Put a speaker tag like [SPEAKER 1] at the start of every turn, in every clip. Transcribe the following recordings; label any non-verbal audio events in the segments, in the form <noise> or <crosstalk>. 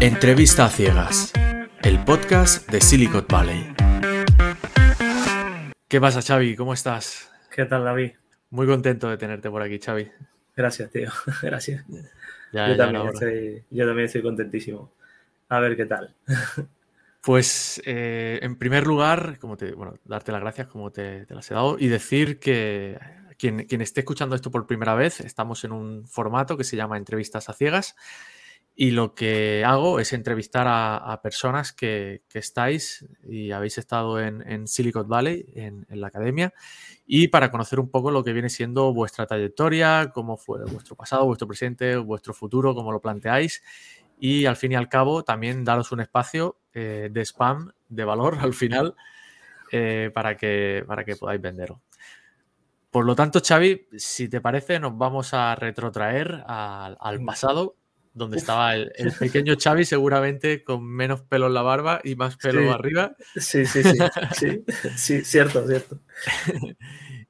[SPEAKER 1] Entrevista a ciegas, el podcast de Silicon Valley. ¿Qué pasa, Xavi? ¿Cómo estás?
[SPEAKER 2] ¿Qué tal, David?
[SPEAKER 1] Muy contento de tenerte por aquí, Xavi.
[SPEAKER 2] Gracias, tío. <laughs> Gracias. yo, también estoy, contentísimo. A ver qué tal. <laughs>
[SPEAKER 1] Pues eh, en primer lugar, como te, bueno, darte las gracias como te, las he dado y decir que quien, quien, esté escuchando esto por primera vez, estamos en un formato que se llama Entrevistas a Ciegas y lo que hago es entrevistar a, personas que, estáis y habéis estado en, Silicon Valley, en, la academia, y para conocer un poco lo que viene siendo vuestra trayectoria, cómo fue vuestro pasado, vuestro presente, vuestro futuro, cómo lo planteáis. Y al fin y al cabo, también daros un espacio eh, de spam, de valor <laughs> al final, eh, para, que, para que podáis venderlo. Por lo tanto, Xavi, si te parece, nos vamos a retrotraer al pasado donde estaba el, pequeño Xavi seguramente con menos pelo en la barba y más pelo arriba.
[SPEAKER 2] Sí, sí, sí, sí, <laughs> sí, cierto, cierto. <laughs>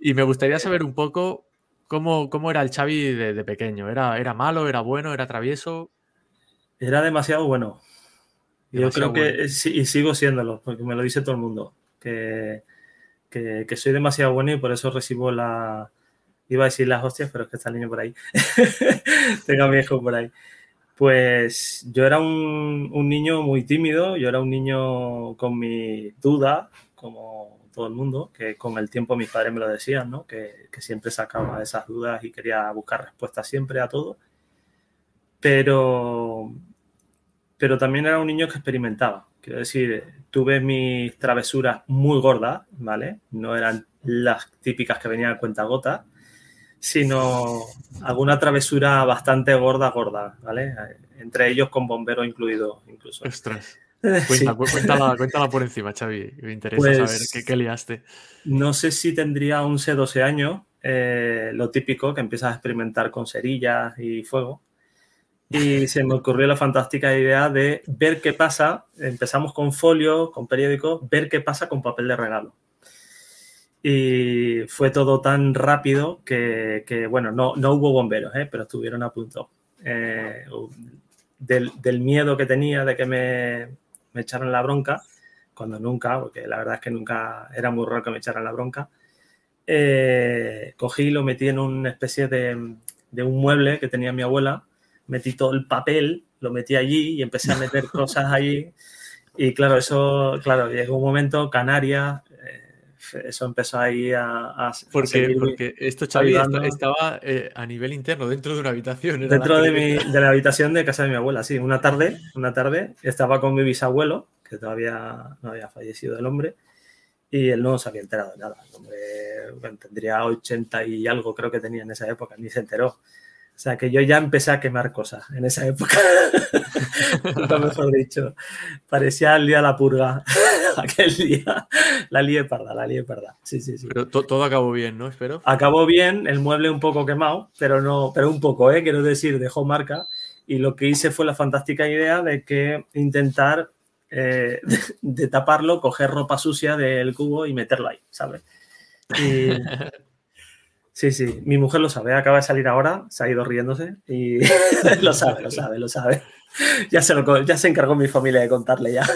[SPEAKER 1] y me gustaría saber un poco cómo, cómo era el Xavi de, pequeño. ¿Era, ¿Era malo, era bueno, era travieso?
[SPEAKER 2] Era demasiado bueno. Yo creo que y sigo siéndolo, porque me lo dice todo el mundo, que, que, que soy demasiado bueno y por eso recibo la... Iba a decir las hostias, pero es que está el niño por ahí. <laughs> Tengo a mi hijo por ahí. Pues yo era un, niño muy tímido, yo era un niño con mi duda, como todo el mundo, que con el tiempo mis padres me lo decían, ¿no? que, siempre sacaba esas dudas y quería buscar respuestas siempre a todo. Pero, pero también era un niño que experimentaba. Quiero decir, tuve mis travesuras muy gordas, ¿vale? No eran las típicas que venían a cuenta gota, sino alguna travesura bastante gorda, gorda, ¿vale? Entre ellos con bombero incluido, incluso.
[SPEAKER 1] Ostras. <laughs> cuéntala, por encima, Xavi. Me interesa saber pues qué, qué, liaste.
[SPEAKER 2] No sé si tendría 11, 12 años, eh, lo típico, que empiezas a experimentar con cerillas y fuego. Y se me ocurrió la fantástica idea de ver qué pasa. Empezamos con folios, con periódicos, ver qué pasa con papel de regalo y fue todo tan rápido que, bueno, no, no, hubo bomberos, ¿eh? pero estuvieron a punto. Eh, del, del, miedo que tenía de que me, me, echaran la bronca, cuando nunca, porque la verdad es que nunca era muy raro que me echaran la bronca, eh, cogí lo metí en una especie de, de un mueble que tenía mi abuela, metí todo el papel, lo metí allí y empecé a meter <laughs> cosas allí. Y claro, eso, claro, llegó un momento, Canarias, eso empezó ahí a...
[SPEAKER 1] porque, porque esto, Xavi, estaba eh, a nivel interno, dentro de una habitación.
[SPEAKER 2] Dentro de, mi, de, la habitación de casa de mi abuela, sí. Una tarde, una tarde, estaba con mi bisabuelo, que todavía no había fallecido el hombre, y él no se había enterado de nada. El hombre tendría 80 y algo, creo que tenía en esa época, ni se enteró. O sea, que yo ya empecé a quemar cosas en esa época. <laughs> Mejor dicho. Parecía el día de la purga. <laughs> Aquel día. La lié parda, la lié parda. Sí, sí, sí.
[SPEAKER 1] Pero todo acabó bien, ¿no? Espero.
[SPEAKER 2] Acabó bien, el mueble un poco quemado, pero no, pero un poco, ¿eh? Quiero decir, dejó marca. Y lo que hice fue la fantástica idea de que intentar eh, <laughs> de, taparlo, coger ropa sucia del cubo y meterlo ahí, ¿sabes? Y, Sí, sí, mi mujer lo sabe, acaba de salir ahora, se ha ido riéndose y <laughs> lo sabe, lo sabe, lo sabe. Ya se, lo, ya se encargó mi familia de contarle ya,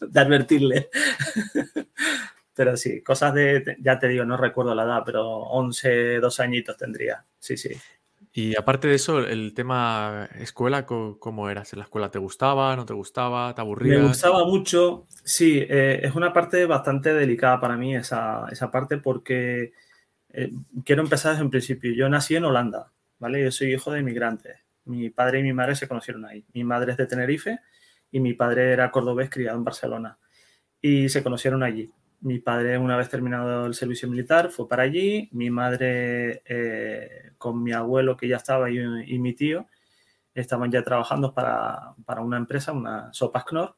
[SPEAKER 2] de advertirle. Pero sí, cosas de, ya te digo, no recuerdo la edad, pero 11, dos añitos tendría, sí, sí.
[SPEAKER 1] Y aparte de eso, el tema escuela, ¿cómo eras? ¿En la escuela te gustaba, no te gustaba, te aburría?
[SPEAKER 2] Me gustaba mucho, sí, eh, es una parte bastante delicada para mí esa, esa parte porque eh, quiero empezar desde un principio. Yo nací en Holanda, ¿vale? Yo soy hijo de inmigrantes. Mi padre y mi madre se conocieron ahí. Mi madre es de Tenerife y mi padre era cordobés criado en Barcelona. Y se conocieron allí. Mi padre, una vez terminado el servicio militar, fue para allí. Mi madre, eh, con mi abuelo que ya estaba y, y, mi tío, estaban ya trabajando para, para una empresa, una Sopas Knorr.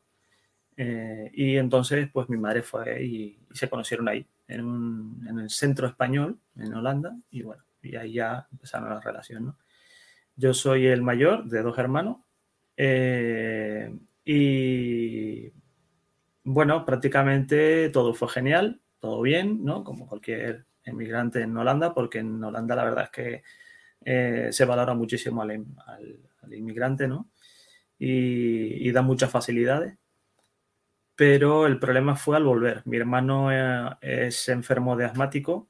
[SPEAKER 2] Eh, y entonces, pues mi madre fue y, y se conocieron ahí en, el centro español, en Holanda, y bueno, y ahí ya empezaron las relaciones. Yo soy el mayor de dos hermanos eh, y bueno, prácticamente todo fue genial, todo bien, ¿no? Como cualquier emigrante en Holanda, porque en Holanda la verdad es que eh, se valora muchísimo al, al, inmigrante, ¿no? y, da muchas facilidades. Pero el problema fue al volver. Mi hermano eh, es enfermo de asmático,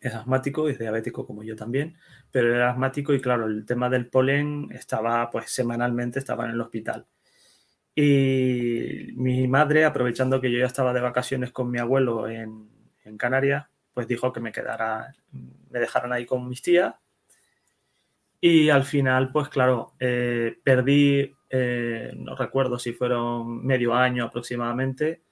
[SPEAKER 2] es asmático, es diabético como yo también, pero era asmático y claro, el tema del polen estaba, pues semanalmente estaba en el hospital. Y mi madre, aprovechando que yo ya estaba de vacaciones con mi abuelo en, en Canarias, pues dijo que me quedara, me dejaran ahí con mis tías. Y al final, pues claro, eh, perdí, eh, no recuerdo si fueron medio año aproximadamente,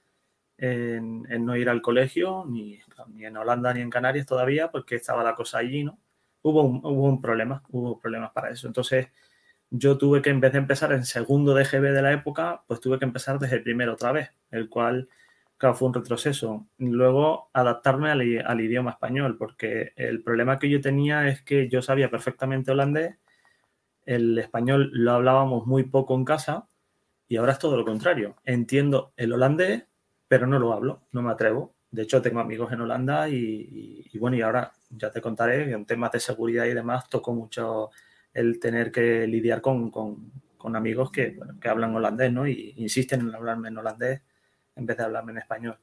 [SPEAKER 2] en, no ir al colegio, ni, en Holanda ni en Canarias todavía, porque estaba la cosa allí, ¿no? Hubo un, hubo un problema, hubo problemas para eso. Entonces, yo tuve que, en vez de empezar en segundo de GB de la época, pues tuve que empezar desde el primero otra vez, el cual fue un retroceso. Luego, adaptarme al, idioma español, porque el problema que yo tenía es que yo sabía perfectamente holandés, el español lo hablábamos muy poco en casa y ahora es todo lo contrario. Entiendo el holandés, pero no lo hablo, no me atrevo. De hecho, tengo amigos en Holanda y, bueno, y ahora ya te contaré que en temas de seguridad y demás tocó mucho el tener que lidiar con, amigos que, que hablan holandés, ¿no? Y insisten en hablarme en holandés en vez de hablarme en español.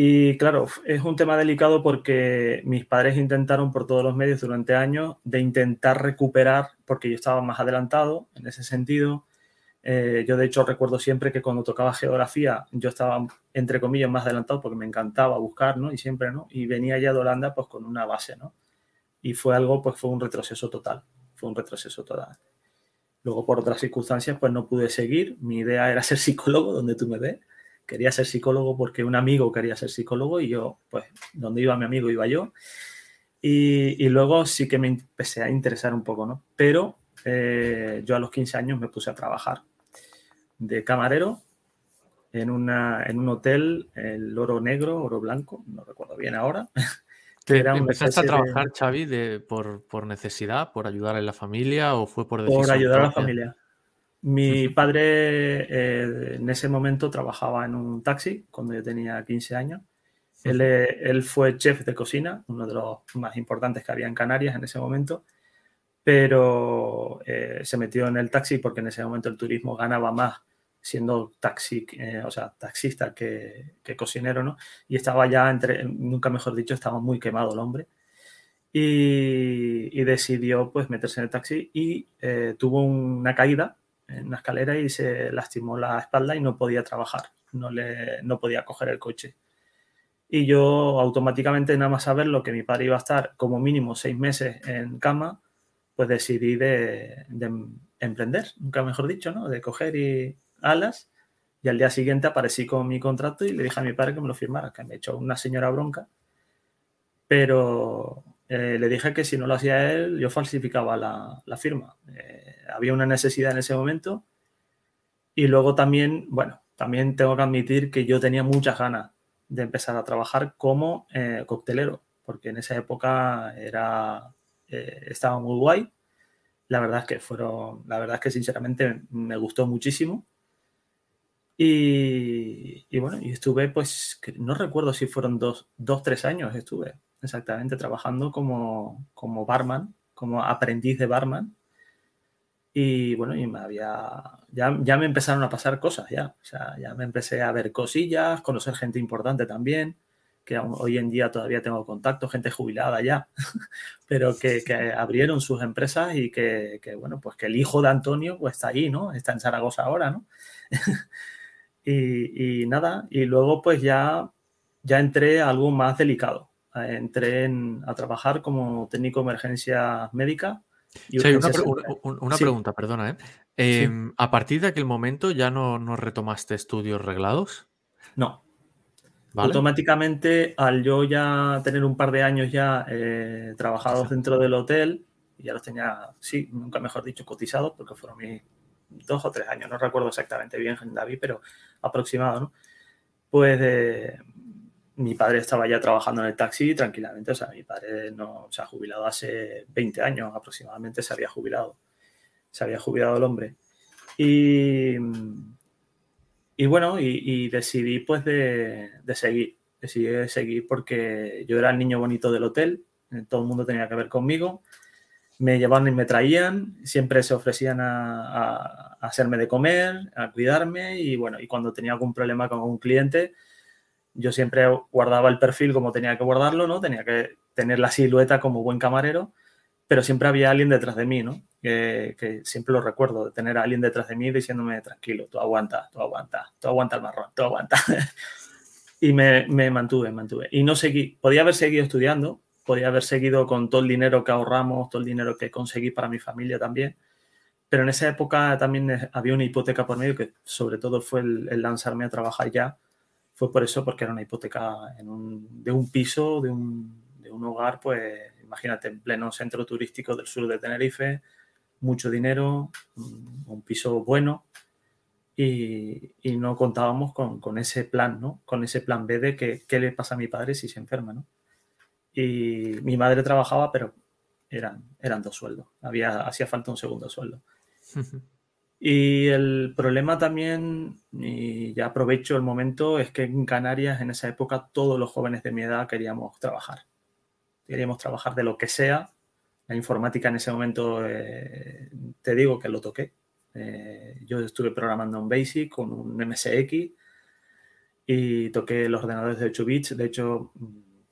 [SPEAKER 2] Y claro, es un tema delicado porque mis padres intentaron por todos los medios durante años de intentar recuperar, porque yo estaba más adelantado en ese sentido. Eh, yo de hecho recuerdo siempre que cuando tocaba geografía yo estaba entre comillas más adelantado porque me encantaba buscar, ¿no? Y siempre, ¿no? Y venía ya de Holanda pues con una base, ¿no? Y fue algo, pues fue un retroceso total, fue un retroceso total. Luego por otras circunstancias pues no pude seguir, mi idea era ser psicólogo, donde tú me ves, quería ser psicólogo porque un amigo quería ser psicólogo y yo, pues, donde iba mi amigo iba yo. Y, luego sí que me empecé a interesar un poco, ¿no? Pero eh, yo a los 15 años me puse a trabajar de camarero en, una, en un hotel, el Oro Negro, Oro Blanco, no recuerdo bien ahora. <laughs>
[SPEAKER 1] ¿Te empezaste a trabajar, Xavi, de, por, por, necesidad, por ayudar a la familia o fue por
[SPEAKER 2] decisión Por ayudar a la familia. Mi padre eh, en ese momento trabajaba en un taxi cuando yo tenía 15 años. Él, él, fue chef de cocina, uno de los más importantes que había en Canarias en ese momento, pero eh, se metió en el taxi porque en ese momento el turismo ganaba más siendo taxi, eh, o sea, taxista que, que, cocinero, ¿no? Y estaba ya entre, nunca mejor dicho, estaba muy quemado el hombre. Y, y decidió pues meterse en el taxi y tuvo una caída en una escalera y se lastimó la espalda y no podía trabajar, no, le, no podía coger el coche. Y yo automáticamente, nada más saber lo que mi padre iba a estar como mínimo seis meses en cama, pues decidí de, emprender, nunca mejor dicho, ¿no? De coger y alas. Y al día siguiente aparecí con mi contrato y le dije a mi padre que me lo firmara, que me echó una señora bronca. Pero eh, le dije que si no lo hacía él, yo falsificaba la, la firma. Eh, había una necesidad en ese momento. Y luego también, bueno, también tengo que admitir que yo tenía muchas ganas de empezar a trabajar como eh, coctelero, porque en esa época era, eh, estaba muy guay. La verdad es que fueron, la verdad es que sinceramente me gustó muchísimo. Y, y bueno, y estuve, pues, no recuerdo si fueron dos, dos, tres años estuve exactamente trabajando como, como barman, como aprendiz de barman. Y bueno, y me había, ya, ya me empezaron a pasar cosas, ya. O sea, ya me empecé a ver cosillas, conocer gente importante también, que hoy en día todavía tengo contacto, gente jubilada ya, <laughs> pero que, que, abrieron sus empresas y que, que, bueno, pues que el hijo de Antonio pues está ahí, ¿no? Está en Zaragoza ahora, ¿no? <laughs> y, nada, y luego pues ya, ya entré a algo más delicado. Entré en, a trabajar como técnico de emergencia médica
[SPEAKER 1] una, pregunta, perdona. ¿eh? Em, ¿A partir de aquel momento ya no, no retomaste estudios reglados?
[SPEAKER 2] No. Automáticamente, al yo ya tener un par de años ya eh, trabajados dentro del hotel, y ya los tenía, sí, nunca mejor dicho, cotizados, porque fueron mis dos o tres años, no recuerdo exactamente bien, David, pero aproximado, ¿no? Pues eh, mi padre estaba ya trabajando en el taxi tranquilamente. O sea, mi padre se ha jubilado hace 20 años aproximadamente, se había jubilado. Se había jubilado el hombre. Y, bueno, y, decidí pues de, seguir. Decidí de seguir porque yo era el niño bonito del hotel, todo el mundo tenía que ver conmigo. me llevaban y me traían, siempre se ofrecían a, hacerme de comer, a cuidarme y bueno, y cuando tenía algún problema con un cliente, yo siempre guardaba el perfil como tenía que guardarlo, ¿no? Tenía que tener la silueta como buen camarero, pero siempre había alguien detrás de mí, ¿no? Que, siempre lo recuerdo, de tener a alguien detrás de mí diciéndome, tranquilo, tú aguanta, tú aguanta, tú aguanta el marrón, tú aguanta. <laughs> y me, me mantuve, mantuve. Y no seguí, podía haber seguido estudiando, podía haber seguido con todo el dinero que ahorramos, todo el dinero que conseguí para mi familia también. Pero en esa época también había una hipoteca por medio que sobre todo fue el, lanzarme a trabajar ya. Fue por eso, porque era una hipoteca de un piso, de un, de un hogar, pues imagínate, en pleno centro turístico del sur de Tenerife, mucho dinero, un piso bueno, y, y, no contábamos con, con, ese plan, ¿no? Con ese plan B de que, qué le pasa a mi padre si se enferma, ¿no? Y mi madre trabajaba, pero eran, eran dos sueldos. Había, hacía falta un segundo sueldo. <laughs> Y el problema también, y ya aprovecho el momento, es que en Canarias en esa época todos los jóvenes de mi edad queríamos trabajar. Queríamos trabajar de lo que sea. La informática en ese momento, eh, te digo que lo toqué. Eh, yo estuve programando en BASIC con un MSX y toqué los ordenadores de 8 bits. De hecho,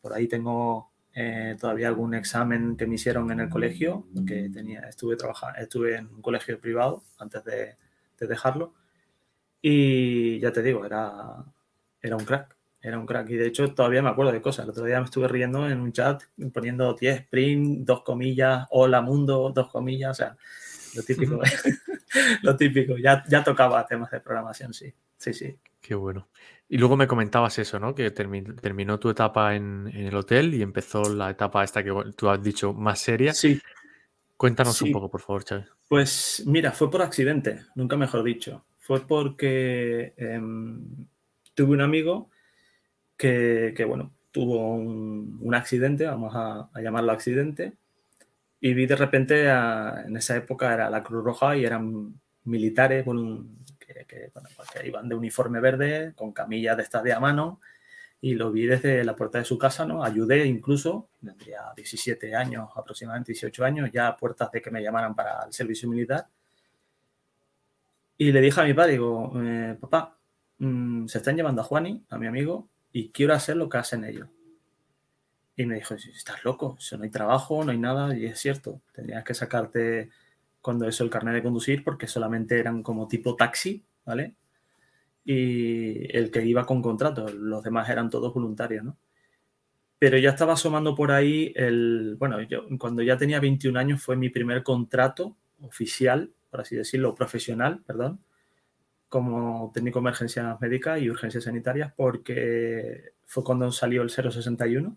[SPEAKER 2] por ahí tengo eh, todavía algún examen que me hicieron en el colegio, porque tenía, estuve, trabajando, estuve en un colegio privado antes de, dejarlo. Y ya te digo, era, era un crack, era un crack. Y de hecho todavía me acuerdo de cosas. El otro día me estuve riendo en un chat poniendo 10 sprint, dos comillas, hola mundo, dos comillas, o sea, lo típico. <laughs> lo típico. Ya, ya tocaba temas de programación, sí. Sí, sí.
[SPEAKER 1] Qué bueno. Y luego me comentabas eso, ¿no? Que terminó tu etapa en, el hotel y empezó la etapa esta que tú has dicho más seria.
[SPEAKER 2] Sí.
[SPEAKER 1] Cuéntanos un poco, por favor, Chávez.
[SPEAKER 2] Pues mira, fue por accidente, nunca mejor dicho. Fue porque em, tuve un amigo que, bueno, tuvo un, accidente, vamos a, llamarlo accidente, y vi de repente, en esa época era la Cruz Roja y eran militares, bueno, que, pues iban de uniforme verde, con camillas de estas de a mano, y lo vi desde la puerta de su casa, ¿no? Ayudé incluso, tendría 17 años, aproximadamente 18 años, ya a puertas de que me llamaran para el servicio militar. Y le dije a mi padre, digo, eh, papá, mm, se están llevando a Juani, a mi amigo, y quiero hacer lo que hacen ellos. Y me dijo, estás loco, eso no hay trabajo, no hay nada, y es cierto, tendrías que sacarte cuando eso el carnet de conducir porque solamente eran como tipo taxi, ¿vale? Y el que iba con contrato, los demás eran todos voluntarios, ¿no? Pero ya estaba asomando por ahí el, bueno, yo cuando ya tenía 21 años fue mi primer contrato oficial, por así decirlo, profesional, perdón, como técnico de emergencias médicas y urgencias sanitarias, porque fue cuando salió el 061.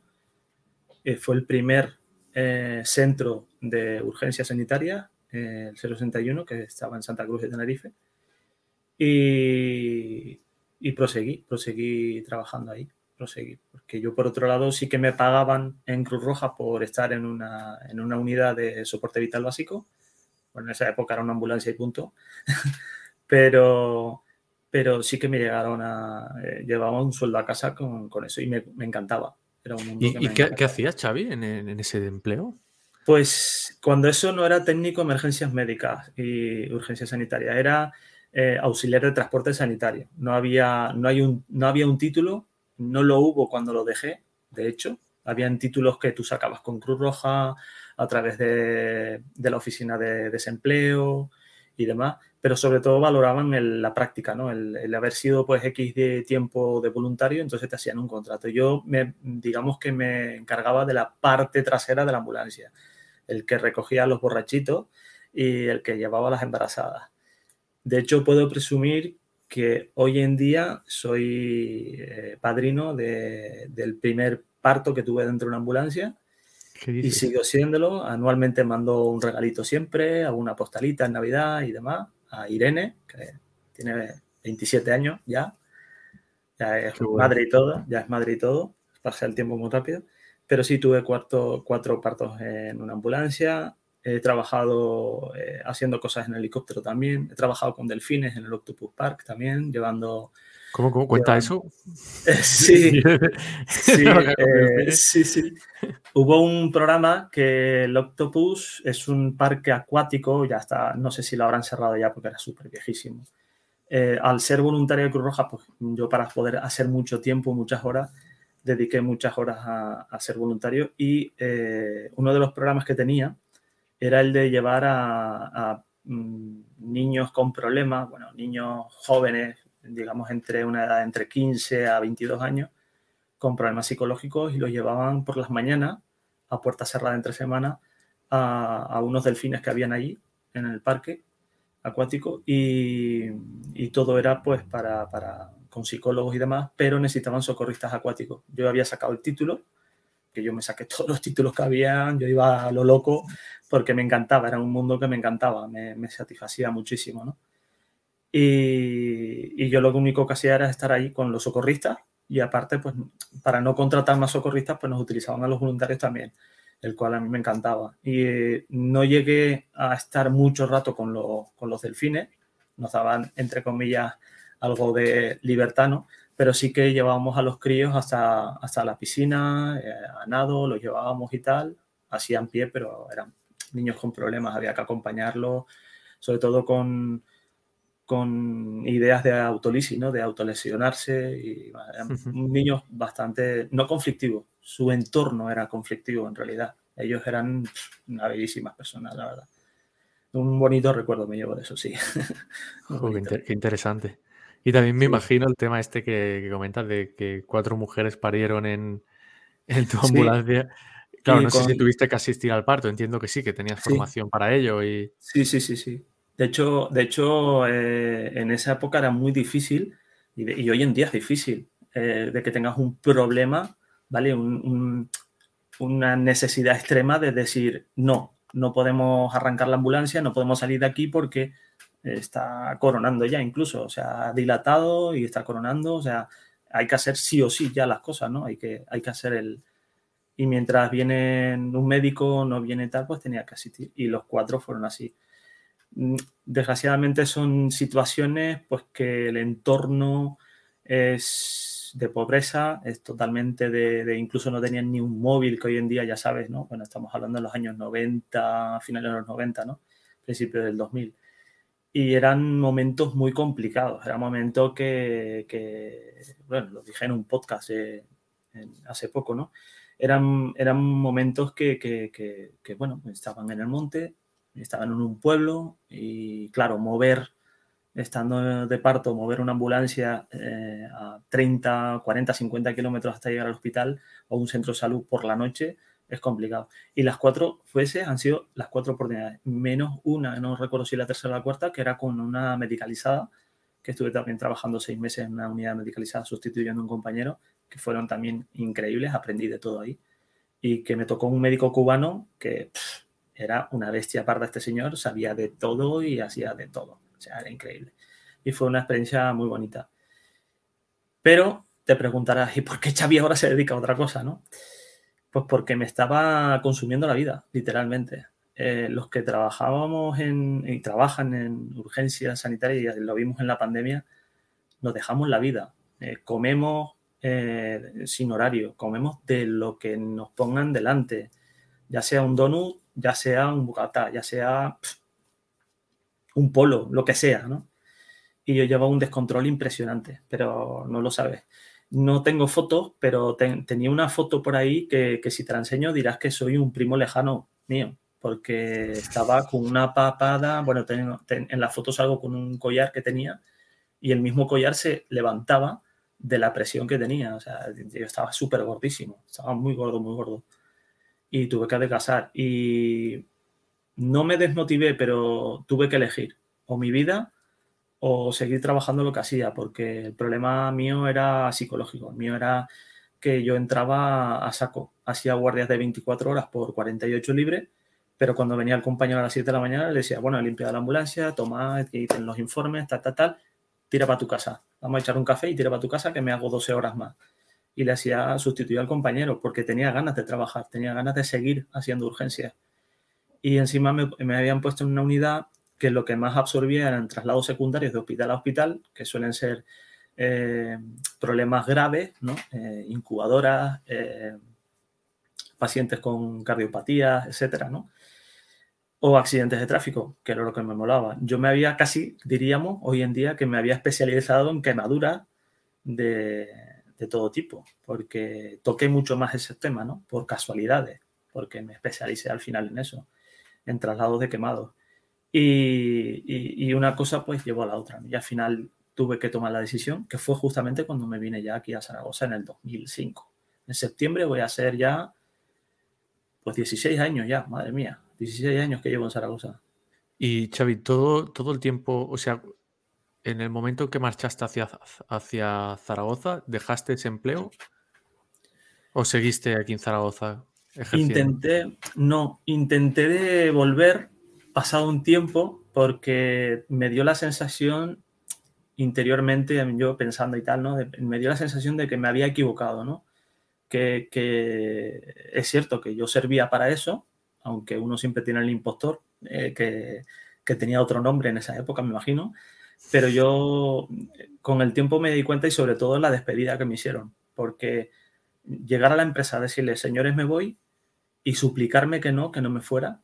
[SPEAKER 2] Eh, fue el primer eh, centro de urgencias sanitarias el 061, que estaba en Santa Cruz de Tenerife. Y, y proseguí, proseguí trabajando ahí, proseguí. Porque yo, por otro lado, sí que me pagaban en Cruz Roja por estar en una, en una unidad de soporte vital básico. Bueno, en esa época era una ambulancia y punto. <laughs> pero, pero sí que me llegaron a... Eh, llevaba un sueldo a casa con, con eso y me, me encantaba.
[SPEAKER 1] Era un ¿Y, qué, qué, hacías, Xavi, en, en ese empleo?
[SPEAKER 2] Pues cuando eso no era técnico emergencias médicas y urgencias sanitarias, era eh, auxiliar de transporte sanitario. No había, no, hay un, no había un título, no lo hubo cuando lo dejé, de hecho. Habían títulos que tú sacabas con Cruz Roja a través de, la oficina de desempleo y demás, pero sobre todo valoraban la práctica, ¿no? El, haber sido pues X de tiempo de voluntario, entonces te hacían un contrato. Yo me, digamos que me encargaba de la parte trasera de la ambulancia el que recogía a los borrachitos y el que llevaba a las embarazadas. De hecho, puedo presumir que hoy en día soy eh, padrino del primer parto que tuve dentro de una ambulancia y sigo siéndolo. Anualmente mando un regalito siempre, alguna postalita en Navidad y demás a Irene, que tiene 27 años ya. Ya es madre y todo, ya es madre y todo. Pasa el tiempo muy rápido. Pero sí tuve cuatro, cuatro partos en una ambulancia. He trabajado eh, haciendo cosas en helicóptero también. He trabajado con delfines en el Octopus Park también, llevando
[SPEAKER 1] ¿Cómo, cómo cuenta eso? <laughs>
[SPEAKER 2] sí, <laughs> eh, sí, sí, Hubo un programa que el Octopus es un parque acuático, ya está, no sé si lo habrán cerrado ya porque era súper viejísimo. Eh, al ser voluntario de Cruz Roja, pues yo para poder hacer mucho tiempo, muchas horas, dediqué muchas horas a, ser voluntario y eh, uno de los programas que tenía era el de llevar a, mm, niños con problemas, bueno, niños jóvenes, digamos, entre una edad entre 15 a 22 años, con problemas psicológicos y los llevaban por las mañanas a puerta cerrada entre semanas a, unos delfines que habían allí en el parque acuático y, todo era pues para, para, con psicólogos y demás, pero necesitaban socorristas acuáticos. Yo había sacado el título, yo me saqué todos los títulos que habían, yo iba a lo loco porque me encantaba, era un mundo que me encantaba, me, satisfacía muchísimo, ¿no? Y, yo lo único que hacía era estar ahí con los socorristas y aparte, pues para no contratar más socorristas, pues nos utilizaban a los voluntarios también, el cual a mí me encantaba. Y eh, no llegué a estar mucho rato con, con los delfines, nos daban, entre comillas, algo de libertad, Pero sí que llevábamos a los críos hasta, hasta la piscina, eh, a nado, los llevábamos y tal, hacían pie, pero eran niños con problemas, había que acompañarlos, sobre todo con, con ideas de autolisis, ¿no? de autolesionarse. Y eran niños bastante, no conflictivos, su entorno era conflictivo en realidad. Ellos eran una bellísimas personas, la verdad. Un bonito recuerdo me llevo de eso, sí. <laughs>
[SPEAKER 1] qué, interesante. Y también me imagino el tema este que, comentas de que cuatro mujeres parieron en, <laughs> tu ambulancia. Claro, no sé si tuviste que asistir al parto, entiendo que sí, que tenías formación para ello. Y...
[SPEAKER 2] Sí, sí, sí, sí. De hecho, de hecho eh, en esa época era muy difícil y, hoy en día es difícil eh, de que tengas un problema, ¿vale? una necesidad extrema de decir, no, no podemos arrancar la ambulancia, no podemos salir de aquí porque está coronando ya incluso, o sea, dilatado y está coronando, o sea, hay que hacer sí o sí ya las cosas, ¿no? Hay que, hay que hacer el... Y mientras viene un médico, no viene tal, pues tenía que asistir. Y los cuatro fueron así. Mm, desgraciadamente son situaciones pues que el entorno es de pobreza, es totalmente de, incluso no tenían ni un móvil que hoy en día ya sabes, ¿no? Bueno, estamos hablando de los años 90, finales de los 90, ¿no? Principios del 2000. Y eran momentos muy complicados, era momentos que, que, bueno, lo dije en un podcast hace poco, ¿no? Eran, eran momentos que, que, que, bueno, estaban en el monte, estaban en un pueblo y claro, mover, estando de parto, mover una ambulancia eh, a 30, 40, 50 kilómetros hasta llegar al hospital o un centro de salud por la noche es complicado. Y las cuatro fuese han sido las cuatro oportunidades, menos una, no recuerdo si la tercera o la cuarta, que era con una medicalizada, que estuve también trabajando seis meses en una unidad medicalizada sustituyendo a un compañero, que fueron también increíbles, aprendí de todo ahí. Y que me tocó un médico cubano que era una bestia parda este señor, sabía de todo y hacía de todo. O sea, era increíble. Y fue una experiencia muy bonita. Pero te preguntarás, ¿y por qué Xavi ahora se dedica a otra cosa, no? Pues porque me estaba consumiendo la vida, literalmente. Eh, los que trabajábamos en, y trabajan en urgencias sanitarias, y lo vimos en la pandemia, nos dejamos la vida. Eh, comemos eh, sin horario, comemos de lo que nos pongan delante, ya sea un donut, ya sea un bocata, ya sea un polo, lo que sea, ¿no? Y yo llevaba un descontrol impresionante, pero no lo sabes. No tengo fotos, pero tenía una foto por ahí que, si te la enseño dirás que soy un primo lejano mío, porque estaba con una papada, bueno, en la foto salgo con un collar que tenía y el mismo collar se levantaba de la presión que tenía, o sea, yo estaba súper gordísimo, estaba muy gordo, muy gordo y tuve que adelgazar. Y no me desmotivé, pero tuve que elegir o mi vida o seguir trabajando lo que hacía, porque el problema mío era psicológico. El mío era que yo entraba a saco, hacía guardias de 24 horas por 48 libres, pero cuando venía el compañero a las 7 de la mañana le decía, bueno, limpia la ambulancia, toma, quiten los informes, tal, tal, tal, tira para tu casa. Vamos a echar un café y tira para tu casa que me hago 12 horas más y le hacía sustituir al compañero porque tenía ganas de trabajar, tenía ganas de seguir haciendo urgencias. Y encima me, habían puesto en una unidad que lo que más absorbía eran traslados secundarios de hospital a hospital, que suelen ser eh, problemas graves, ¿no? incubadoras, pacientes con cardiopatías, etcétera. O accidentes de tráfico, que era lo que me molaba. Yo me había casi, diríamos, hoy en día, que me había especializado en quemaduras de, de todo tipo, porque toqué mucho más ese tema, ¿no? Por casualidades, porque me especialicé al final en eso, en traslados de quemados. Y, y, una cosa pues llevó a la otra. Y al final tuve que tomar la decisión, que fue justamente cuando me vine ya aquí a Zaragoza en el 2005. En septiembre voy a ser ya, pues 16 años ya, madre mía, 16 años que llevo en Zaragoza.
[SPEAKER 1] Y Xavi, todo, todo el tiempo, o sea, en el momento que marchaste hacia, hacia Zaragoza, ¿dejaste ese empleo? ¿O seguiste aquí en Zaragoza?
[SPEAKER 2] Intenté, no, intenté de volver pasado un tiempo porque me dio la sensación interiormente, yo pensando y tal, ¿no? me dio la sensación de que me había equivocado, ¿no? Que, es cierto que yo servía para eso, aunque uno siempre tiene el impostor, eh, que, que tenía otro nombre en esa época, me imagino, pero yo con el tiempo me di cuenta y sobre todo en la despedida que me hicieron, porque llegar a la empresa decirle, señores, me voy y suplicarme que no, que no me fuera,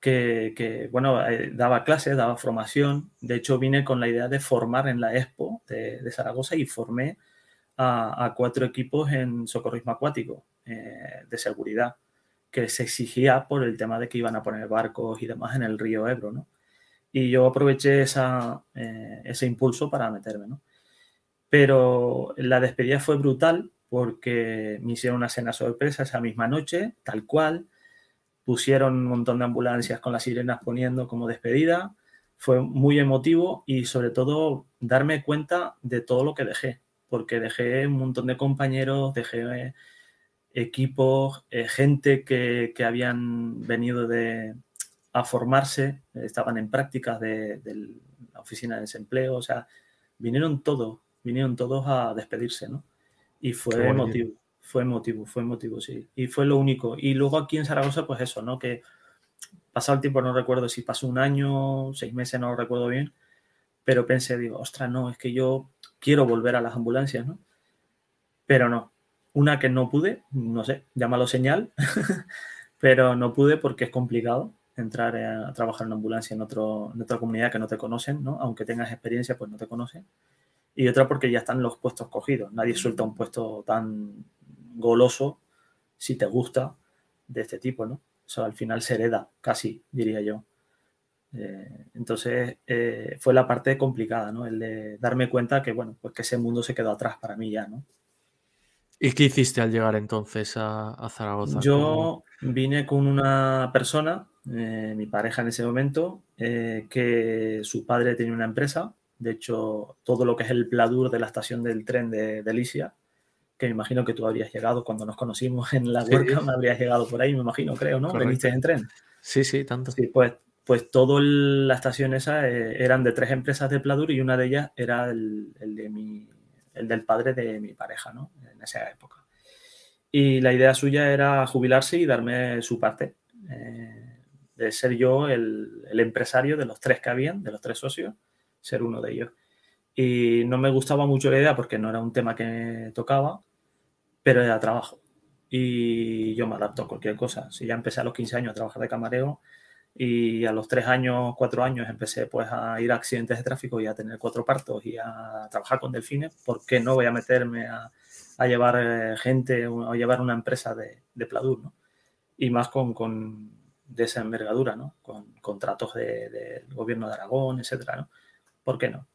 [SPEAKER 2] que, bueno, eh, daba clases, daba formación, de hecho vine con la idea de formar en la Expo de, Zaragoza y formé a, cuatro equipos en socorrismo acuático eh, de seguridad que se exigía por el tema de que iban a poner barcos y demás en el río Ebro, ¿no? Y yo aproveché esa, eh, ese impulso para meterme, ¿no? Pero la despedida fue brutal porque me hicieron una cena sorpresa esa misma noche, tal cual. Pusieron un montón de ambulancias con las sirenas poniendo como despedida. Fue muy emotivo y sobre todo darme cuenta de todo lo que dejé, porque dejé un montón de compañeros, dejé eh, equipos, eh, gente que, que habían venido de, a formarse, estaban en prácticas de, la oficina de desempleo, o sea, vinieron todos, vinieron todos a despedirse, ¿no? Y fue emotivo, fue emotivo, fue emotivo, sí. Y fue lo único. Y luego aquí en Zaragoza, pues eso, ¿no? Que pasado el tiempo, no recuerdo si pasó un año, seis meses, no lo recuerdo bien, pero pensé, digo, ostras, no, es que yo quiero volver a las ambulancias, ¿no? Pero no. Una que no pude, no sé, llámalo señal, <laughs> pero no pude porque es complicado entrar a, trabajar en una ambulancia en, otro, en otra comunidad que no te conocen, ¿no? Aunque tengas experiencia, pues no te conocen. Y otra porque ya están los puestos cogidos. Nadie suelta un puesto tan goloso si te gusta de este tipo, ¿no? O sea, al final se hereda, casi, diría yo. Eh, entonces, eh, fue la parte complicada, ¿no? El de darme cuenta que, bueno, pues que ese mundo se quedó atrás para mí ya, ¿no?
[SPEAKER 1] ¿Y qué hiciste al llegar entonces a, Zaragoza?
[SPEAKER 2] Yo vine con una persona, eh, mi pareja en ese momento, que su padre tenía una empresa. De hecho, todo lo que es el pladur de la estación del tren de, Delicia, que me imagino que tú habrías llegado cuando nos conocimos en la huerta, me habrías llegado por ahí, me imagino, creo, ¿no? Veniste en tren.
[SPEAKER 1] Sí, sí, tanto.
[SPEAKER 2] Sí, pues, pues toda la estación esa eh, eran de tres empresas de pladur y una de ellas era el, el de mi el del padre de mi pareja, ¿no? En esa época. Y la idea suya era jubilarse y darme su parte, eh, de ser yo el, empresario de los tres que habían, de los tres socios, ser uno de ellos. Y no me gustaba mucho la idea porque no era un tema que tocaba, pero era trabajo. Y yo me adapto a cualquier cosa. Si ya empecé a los 15 años a trabajar de camarero, y a los tres años, cuatro años empecé pues a ir a accidentes de tráfico y a tener cuatro partos y a trabajar con delfines. ¿Por qué no voy a meterme a, llevar eh, gente o a llevar una empresa de, de Pladur, ¿no? Y más con, con de esa envergadura, ¿no? Con contratos del gobierno de Aragón, etcétera, ¿no? ¿Por qué no?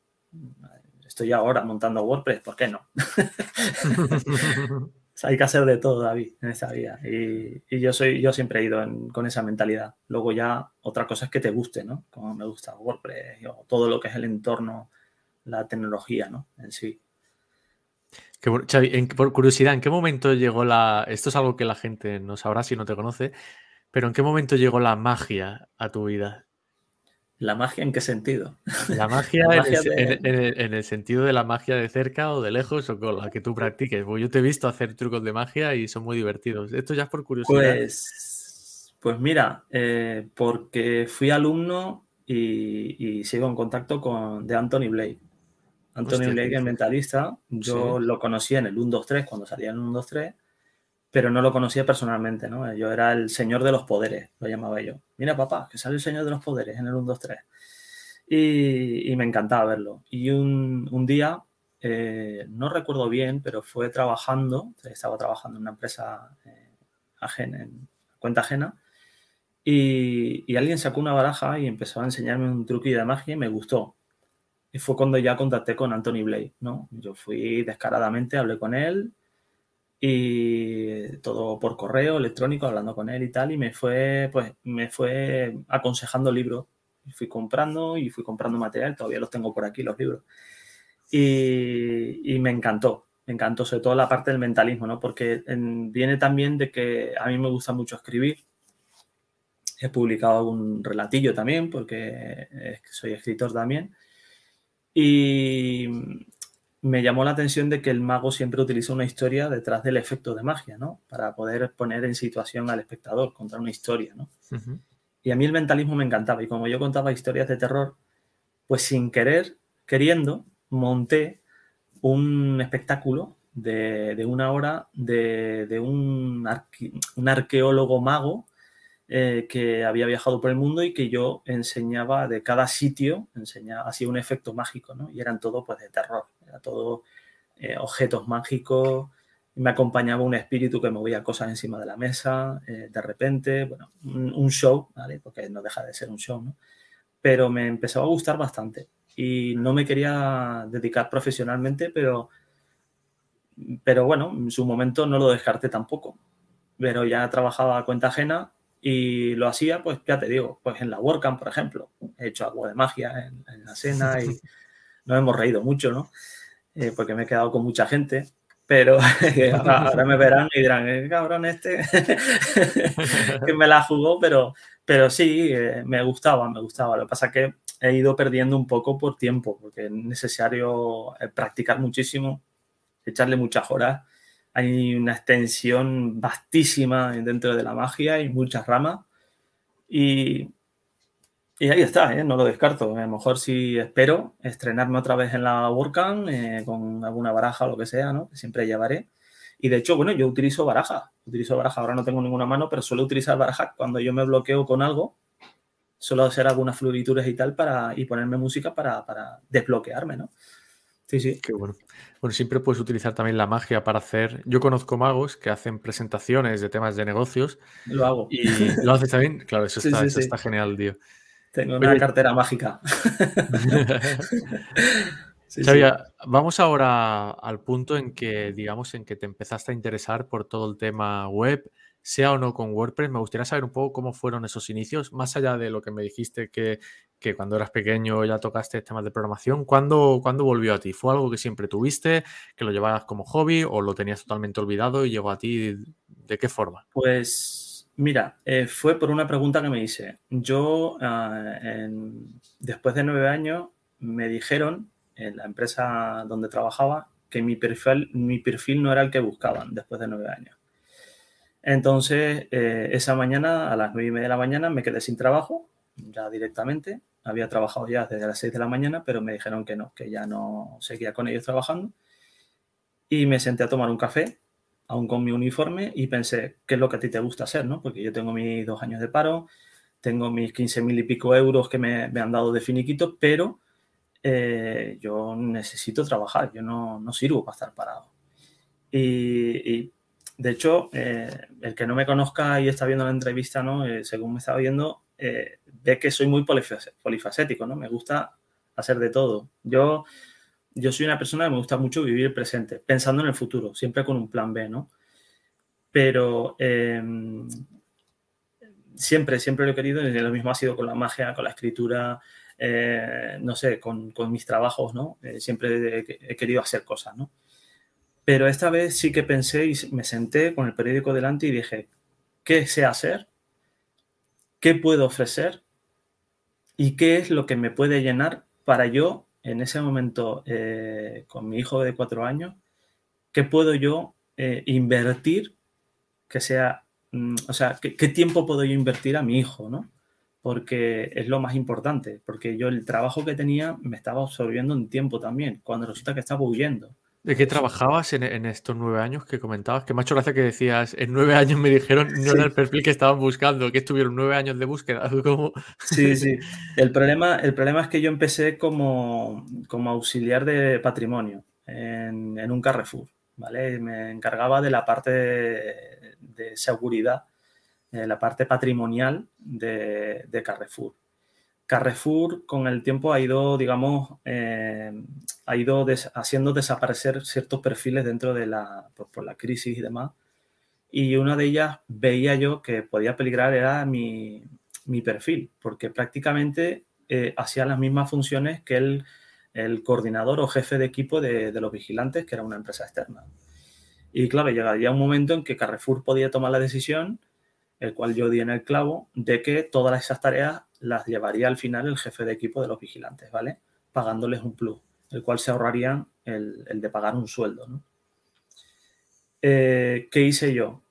[SPEAKER 2] Estoy ahora montando WordPress, ¿por qué no? <laughs> <laughs> hay que hacer de todo, David, en esta vida. Y, yo soy, yo siempre he ido con esa mentalidad. Luego ya otra cosa es que te guste, ¿no? Como me gusta WordPress o todo lo que es el entorno, la tecnología, ¿no? En sí.
[SPEAKER 1] por curiosidad, ¿en qué momento llegó la... Esto es algo que la gente no sabrá si no te conoce, pero ¿en qué momento llegó la magia a tu vida?
[SPEAKER 2] ¿La magia en qué sentido?
[SPEAKER 1] La magia, <laughs> en, el, sentido de la magia de cerca o de lejos o con la que tú practiques. yo te he visto hacer trucos de magia y son muy divertidos. Esto ya es por curiosidad.
[SPEAKER 2] Pues, pues mira, eh, porque fui alumno y, sigo en contacto con de Anthony Blake. Antonio Blake, el mentalista, yo lo conocí en el 1-2-3 cuando salía en el 1-2-3, pero no lo conocía personalmente, ¿no? Yo era el señor de los poderes, lo llamaba yo. Mira, papá, que sale el señor de los poderes en el 1-2-3. Y, me encantaba verlo. Y un, día, eh, no recuerdo bien, pero fue trabajando, estaba trabajando en una empresa eh, ajena, en cuenta ajena, y, y, alguien sacó una baraja y empezó a enseñarme un truquillo de magia y me gustó. Y fue cuando ya contacté con Anthony Blake, ¿no? Yo fui descaradamente, hablé con él y todo por correo electrónico, hablando con él y tal, y me fue, pues, me fue aconsejando libros. Fui comprando y fui comprando material, todavía los tengo por aquí, los libros. Y, y me encantó, me encantó, sobre todo la parte del mentalismo, ¿no? Porque viene también de que a mí me gusta mucho escribir. He publicado algún relatillo también, porque soy escritor también. Y me llamó la atención de que el mago siempre utiliza una historia detrás del efecto de magia, ¿no? Para poder poner en situación al espectador, contar una historia, ¿no? Y a mí el mentalismo me encantaba. Y como yo contaba historias de terror, pues sin querer, queriendo, monté un espectáculo de, una hora de, un, un arqueólogo mago eh, que había viajado por el mundo y que yo enseñaba de cada sitio, enseñaba, hacía un efecto mágico, ¿no? Y eran todo pues de terror, era todo eh, objetos mágicos, me acompañaba un espíritu que movía cosas encima de la mesa, eh, de repente, bueno, un, show, ¿vale? Porque no deja de ser un show, ¿no? Pero me empezó a gustar bastante y no me quería dedicar profesionalmente, pero, pero bueno, en su momento no lo descarté tampoco. Pero ya trabajaba a cuenta ajena y lo hacía, pues ya te digo, pues en la WordCamp, por ejemplo. He hecho algo de magia en, la cena y <laughs> nos hemos reído mucho, ¿no? Eh, porque me he quedado con mucha gente. Pero <laughs> ahora, me verán y dirán, ¿qué cabrón este? <laughs> que me la jugó, pero, pero sí, eh, me gustaba, me gustaba. Lo que pasa es que he ido perdiendo un poco por tiempo, porque es necesario eh, practicar muchísimo, echarle muchas horas hay una extensión vastísima dentro de la magia y muchas ramas. Y, y ahí está, ¿eh? no lo descarto. A lo mejor si espero estrenarme otra vez en la WordCamp eh, con alguna baraja o lo que sea, ¿no? que siempre llevaré. Y de hecho, bueno, yo utilizo baraja. Utilizo baraja, ahora no tengo ninguna mano, pero suelo utilizar baraja cuando yo me bloqueo con algo. Suelo hacer algunas florituras y tal para, y ponerme música para, para desbloquearme, ¿no? Sí, sí.
[SPEAKER 1] Qué bueno. Bueno, siempre puedes utilizar también la magia para hacer. Yo conozco magos que hacen presentaciones de temas de negocios.
[SPEAKER 2] Lo hago.
[SPEAKER 1] Y lo haces también. Claro, eso, está, está, genial, tío.
[SPEAKER 2] Tengo una cartera mágica. <laughs>
[SPEAKER 1] Xavier, vamos ahora al punto en que, digamos, en que te empezaste a interesar por todo el tema web, sea o no con WordPress. Me gustaría saber un poco cómo fueron esos inicios, más allá de lo que me dijiste que que cuando eras pequeño ya tocaste temas de programación. ¿Cuándo, volvió a ti? ¿Fue algo que siempre tuviste, que lo llevabas como hobby o lo tenías totalmente olvidado y llegó a ti? ¿De qué forma?
[SPEAKER 2] Pues mira, eh, fue por una pregunta que me hice. Yo, ah, después de nueve años, me dijeron en la empresa donde trabajaba que mi perfil, mi perfil no era el que buscaban después de nueve años. Entonces, eh, esa mañana, a las nueve y media de la mañana, me quedé sin trabajo, ya directamente, había trabajado ya desde las 6 de la mañana, pero me dijeron que no, que ya no seguía con ellos trabajando. Y me senté a tomar un café, aún con mi uniforme, y pensé, ¿qué es lo que a ti te gusta hacer? ¿no? Porque yo tengo mis dos años de paro, tengo mis 15 mil y pico euros que me, han dado de finiquito, pero eh, yo necesito trabajar, yo no, no, sirvo para estar parado. Y, de hecho, eh, el que no me conozca y está viendo la entrevista, ¿no? Eh, según me está viendo, ve que soy muy polifacético, ¿no? Me gusta hacer de todo. Yo, yo soy una persona que me gusta mucho vivir presente, pensando en el futuro, siempre con un plan B, ¿no? Pero em, siempre, siempre lo he querido y lo mismo ha sido con la magia, con la escritura, eh, no sé, con, mis trabajos, ¿no? Eh, siempre he, querido hacer cosas, ¿no? Pero esta vez sí que pensé y me senté con el periódico delante y dije, ¿qué sé hacer? ¿Qué puedo ofrecer? y qué es lo que me puede llenar para yo, en ese momento, eh, con mi hijo de cuatro años, qué puedo yo eh, invertir que sea, mm, o sea, ¿qué, tiempo puedo yo invertir a mi hijo, ¿no? porque es lo más importante, porque yo el trabajo que tenía me estaba absorbiendo en tiempo también, cuando resulta que estaba huyendo.
[SPEAKER 1] ¿De qué trabajabas en, estos nueve años que comentabas? Que hecho gracia que decías, en nueve años me dijeron, no era el perfil que estaban buscando, que estuvieron nueve años de búsqueda.
[SPEAKER 2] Sí, sí. El problema, el problema es que yo empecé como, como auxiliar de patrimonio en, en, un Carrefour, ¿vale? Me encargaba de la parte de, seguridad, de la parte patrimonial de, de Carrefour. Carrefour con el tiempo ha ido, digamos, eh, ha ido haciendo desaparecer ciertos perfiles dentro de la, por, la crisis y demás. Y una de ellas veía yo que podía peligrar era mi, perfil, porque prácticamente eh, hacía las mismas funciones que el, el, coordinador o jefe de equipo de, de los vigilantes, que era una empresa externa. Y claro, llegaría un momento en que Carrefour podía tomar la decisión, el cual yo di en el clavo, de que todas esas tareas las llevaría al final el jefe de equipo de los vigilantes, ¿vale? Pagándoles un plus, el cual se ahorrarían el, de pagar un sueldo, ¿no? Eh, ¿Qué hice yo?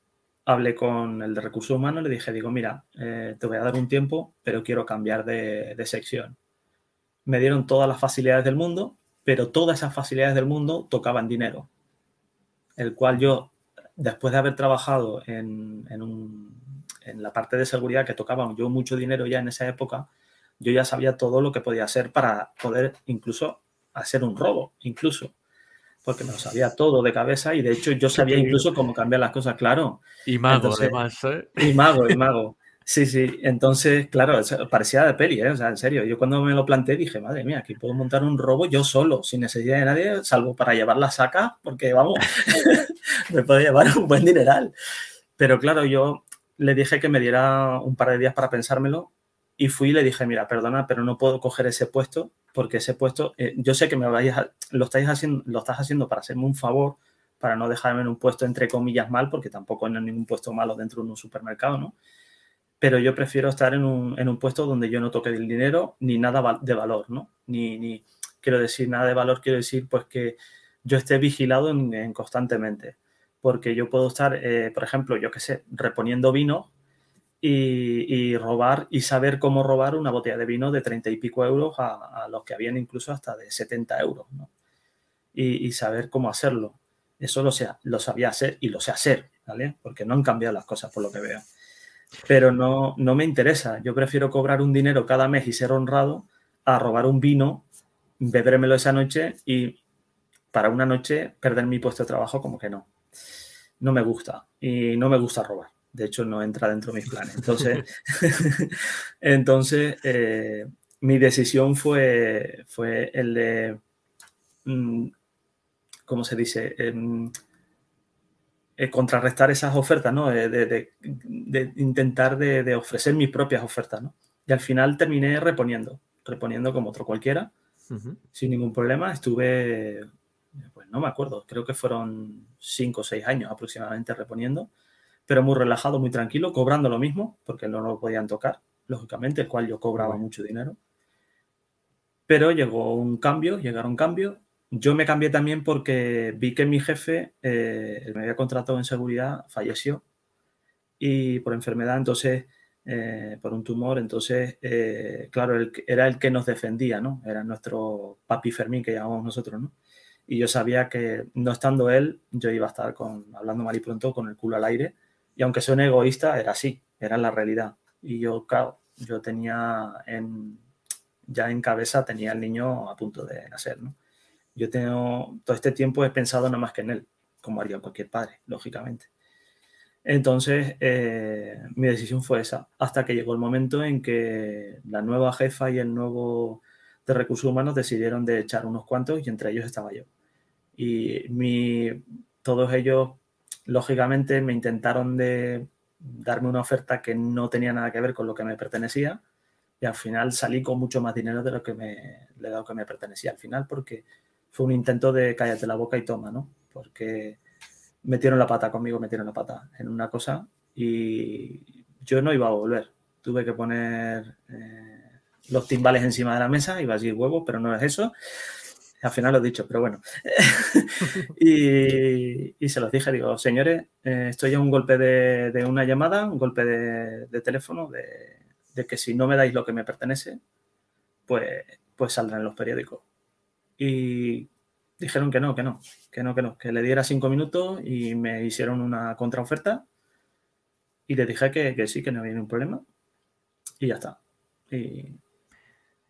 [SPEAKER 2] Hablé con el de recursos humanos, le dije, digo, mira, eh, te voy a dar un tiempo, pero quiero cambiar de, de sección. Me dieron todas las facilidades del mundo, pero todas esas facilidades del mundo tocaban dinero, el cual yo, después de haber trabajado en, en un en la parte de seguridad que tocaba yo mucho dinero ya en esa época, yo ya sabía todo lo que podía hacer para poder incluso hacer un robo, incluso. Porque me lo sabía todo de cabeza y de hecho yo sabía incluso cómo cambiar las cosas, claro.
[SPEAKER 1] Y mago, además. ¿eh?
[SPEAKER 2] Y mago, y mago. Sí, sí. Entonces, claro, parecía de peli, ¿eh? O sea, en serio. Yo cuando me lo planteé dije, madre mía, aquí puedo montar un robo yo solo, sin necesidad de nadie, salvo para llevar la saca, porque vamos, <laughs> me puedo llevar un buen dineral. Pero claro, yo le dije que me diera un par de días para pensármelo y fui le dije, mira, perdona, pero no puedo coger ese puesto porque ese puesto, eh, yo sé que me vayas lo, estáis haciendo, lo estás haciendo para hacerme un favor, para no dejarme en un puesto entre comillas mal, porque tampoco hay ningún puesto malo dentro de un supermercado, ¿no? Pero yo prefiero estar en un, en un puesto donde yo no toque el dinero ni nada de valor, ¿no? Ni, ni quiero decir nada de valor, quiero decir pues que yo esté vigilado en constantemente porque yo puedo estar, eh, por ejemplo, yo qué sé, reponiendo vino y, robar y saber cómo robar una botella de vino de 30 y pico euros a, los que habían incluso hasta de 70 euros, ¿no? Y, saber cómo hacerlo. Eso lo, lo sabía hacer y lo sé hacer, ¿vale? Porque no han cambiado las cosas por lo que veo. Pero no, no me interesa. Yo prefiero cobrar un dinero cada mes y ser honrado a robar un vino, bebérmelo esa noche y para una noche perder mi puesto de trabajo como que no no me gusta y no me gusta robar. De hecho, no entra dentro de mis planes. Entonces, <laughs> <laughs> entonces eh, mi decisión fue, fue el de, mm, ¿cómo se dice? Em, eh, contrarrestar esas ofertas, ¿no? De, intentar de, ofrecer mis propias ofertas, ¿no? Y al final terminé reponiendo, reponiendo como otro cualquiera, sin ningún problema. Estuve no me acuerdo, creo que fueron cinco o seis años aproximadamente reponiendo, pero muy relajado, muy tranquilo, cobrando lo mismo, porque no lo podían tocar, lógicamente, el cual yo cobraba mucho dinero. Pero llegó un cambio, llegaron cambios. Yo me cambié también porque vi que mi jefe, eh, me había contratado en seguridad, falleció y por enfermedad, entonces, eh, por un tumor, entonces, eh, claro, era el que nos defendía, ¿no? Era nuestro papi Fermín que llamamos nosotros, ¿no? Y yo sabía que no estando él, yo iba a estar con, hablando mal y pronto con el culo al aire. Y aunque un egoísta, era así, era la realidad. Y yo, claro, yo tenía en, ya en cabeza, tenía el niño a punto de nacer, ¿no? Yo tengo, todo este tiempo he pensado nada más que en él, como haría cualquier padre, lógicamente. Entonces, eh, mi decisión fue esa, hasta que llegó el momento en que la nueva jefa y el nuevo de recursos humanos decidieron de echar unos cuantos y entre ellos estaba yo. Y mi, todos ellos, lógicamente, me intentaron de darme una oferta que no tenía nada que ver con lo que me pertenecía y al final salí con mucho más dinero de lo que me, le dado que me pertenecía al final porque fue un intento de cállate la boca y toma, ¿no? Porque metieron la pata conmigo, metieron la pata en una cosa y yo no iba a volver. Tuve que poner... Eh, los timbales encima de la mesa, iba a decir huevos, pero no es eso. Al final lo he dicho, pero bueno. <laughs> y, se los dije, digo, señores, eh, estoy a un golpe de, una llamada, un golpe de, teléfono, de, que si no me dais lo que me pertenece, pues, pues saldrá en los periódicos. Y dijeron que no, que no, que no, que no, que le diera cinco minutos y me hicieron una contraoferta y le dije que, que sí, que no había ningún problema y ya está. Y...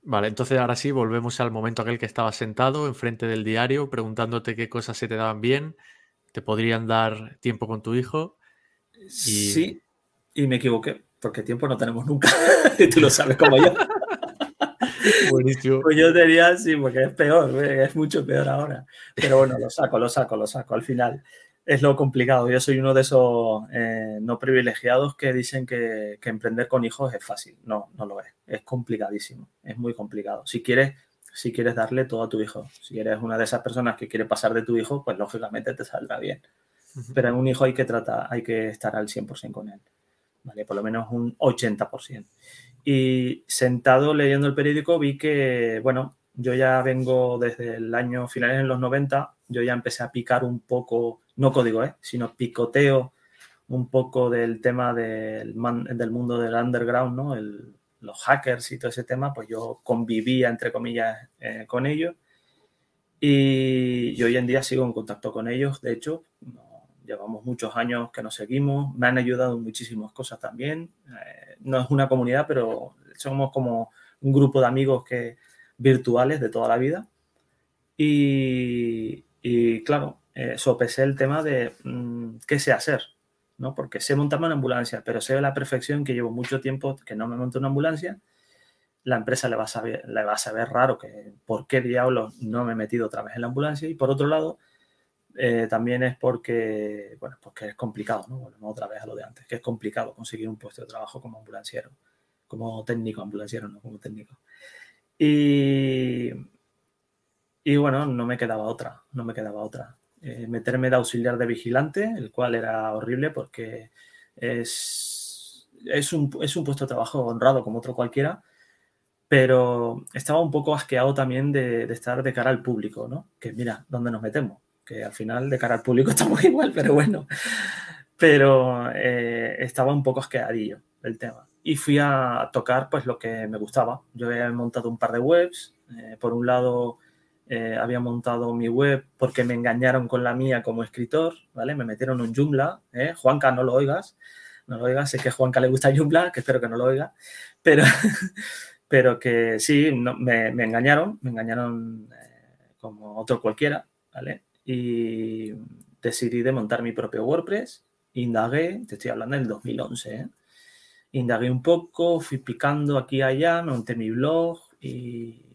[SPEAKER 1] Vale, entonces ahora sí, volvemos al momento aquel que estabas sentado enfrente del diario preguntándote qué cosas se te daban bien, te podrían dar tiempo con tu hijo.
[SPEAKER 2] Y... Sí, y me equivoqué, porque tiempo no tenemos nunca, <laughs> y tú lo sabes como yo. <laughs> Buenísimo. Pues yo diría sí, porque es peor, es mucho peor ahora. Pero bueno, lo saco, lo saco, lo saco. Al final es lo complicado. Yo soy uno de esos eh, no privilegiados que dicen que, emprender con hijos es fácil. No, no lo es. Es complicadísimo. Es muy complicado. Si quieres, si quieres darle todo a tu hijo, si eres una de esas personas que quiere pasar de tu hijo, pues lógicamente te saldrá bien. Pero en un hijo hay que tratar, hay que estar al 100% con él. ¿vale? Por lo menos un 80%. Y sentado leyendo el periódico vi que, bueno, yo ya vengo desde el año finales en los 90, yo ya empecé a picar un poco, no código, ¿eh? sino picoteo un poco del tema del, del mundo del underground, ¿no? Los hackers y todo ese tema, pues yo convivía, entre comillas, eh, con ellos. Y, y, hoy en día sigo en contacto con ellos. De hecho, llevamos muchos años que nos seguimos. Me han ayudado en muchísimas cosas también. Eh, no es una comunidad, pero somos como un grupo de amigos que, virtuales de toda la vida. Y claro, eh, sopesé el tema de mm, qué sé hacer, ¿no? Porque sé montarme una ambulancia, pero sé a la perfección que llevo mucho tiempo que no me monto una ambulancia. La empresa le va a saber, le va a saber raro que por qué diablos no me he metido otra vez en la ambulancia. Y por otro lado, eh, también es porque, bueno, porque es complicado, ¿no? Volvemos otra vez a lo de antes, que es complicado conseguir un puesto de trabajo como ambulanciero, como técnico ambulanciero, no como técnico. Y, y bueno, no me quedaba otra, no me quedaba otra. Eh, meterme de auxiliar de vigilante, el cual era horrible porque es, es, un, es un puesto de trabajo honrado como otro cualquiera, pero estaba un poco asqueado también de, de, estar de cara al público, ¿no? Que mira, ¿dónde nos metemos? Que al final de cara al público <laughs> estamos igual, pero bueno. Pero eh, estaba un poco asqueadillo el tema y fui a tocar pues lo que me gustaba. Yo había montado un par de webs. Eh, por un lado, eh, había montado mi web porque me engañaron con la mía como escritor, ¿vale? Me metieron un Joomla, ¿eh? Juanca, no lo oigas, no lo oigas, sé que a Juanca le gusta <laughs> Joomla, que espero que no lo oiga, pero, <laughs> pero que sí, me, me, engañaron, me engañaron como otro cualquiera, ¿vale? Y decidí de montar mi propio WordPress, indagué, te estoy hablando del 2011, ¿eh? indagué un poco, fui picando aquí y allá, monté mi blog y,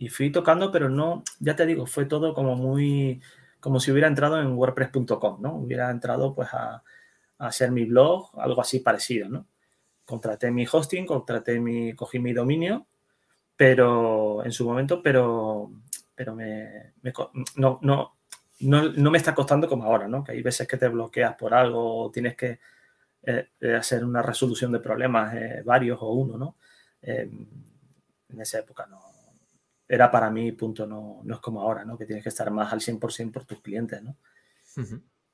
[SPEAKER 2] y fui tocando, pero no, ya te digo, fue todo como muy, como si hubiera entrado en wordpress.com, ¿no? Hubiera entrado pues a, hacer mi blog, algo así parecido, ¿no? Contraté mi hosting, contraté mi, cogí mi dominio, pero en su momento, pero, pero me, no, no, no, no, me está costando como ahora, ¿no? Que hay veces que te bloqueas por algo, tienes que eh, hacer una resolución de problemas, eh, varios o uno, ¿no? en esa época no. Era para mí, punto, no, no es como ahora, ¿no? Que tienes que estar más al 100% por tus clientes, ¿no?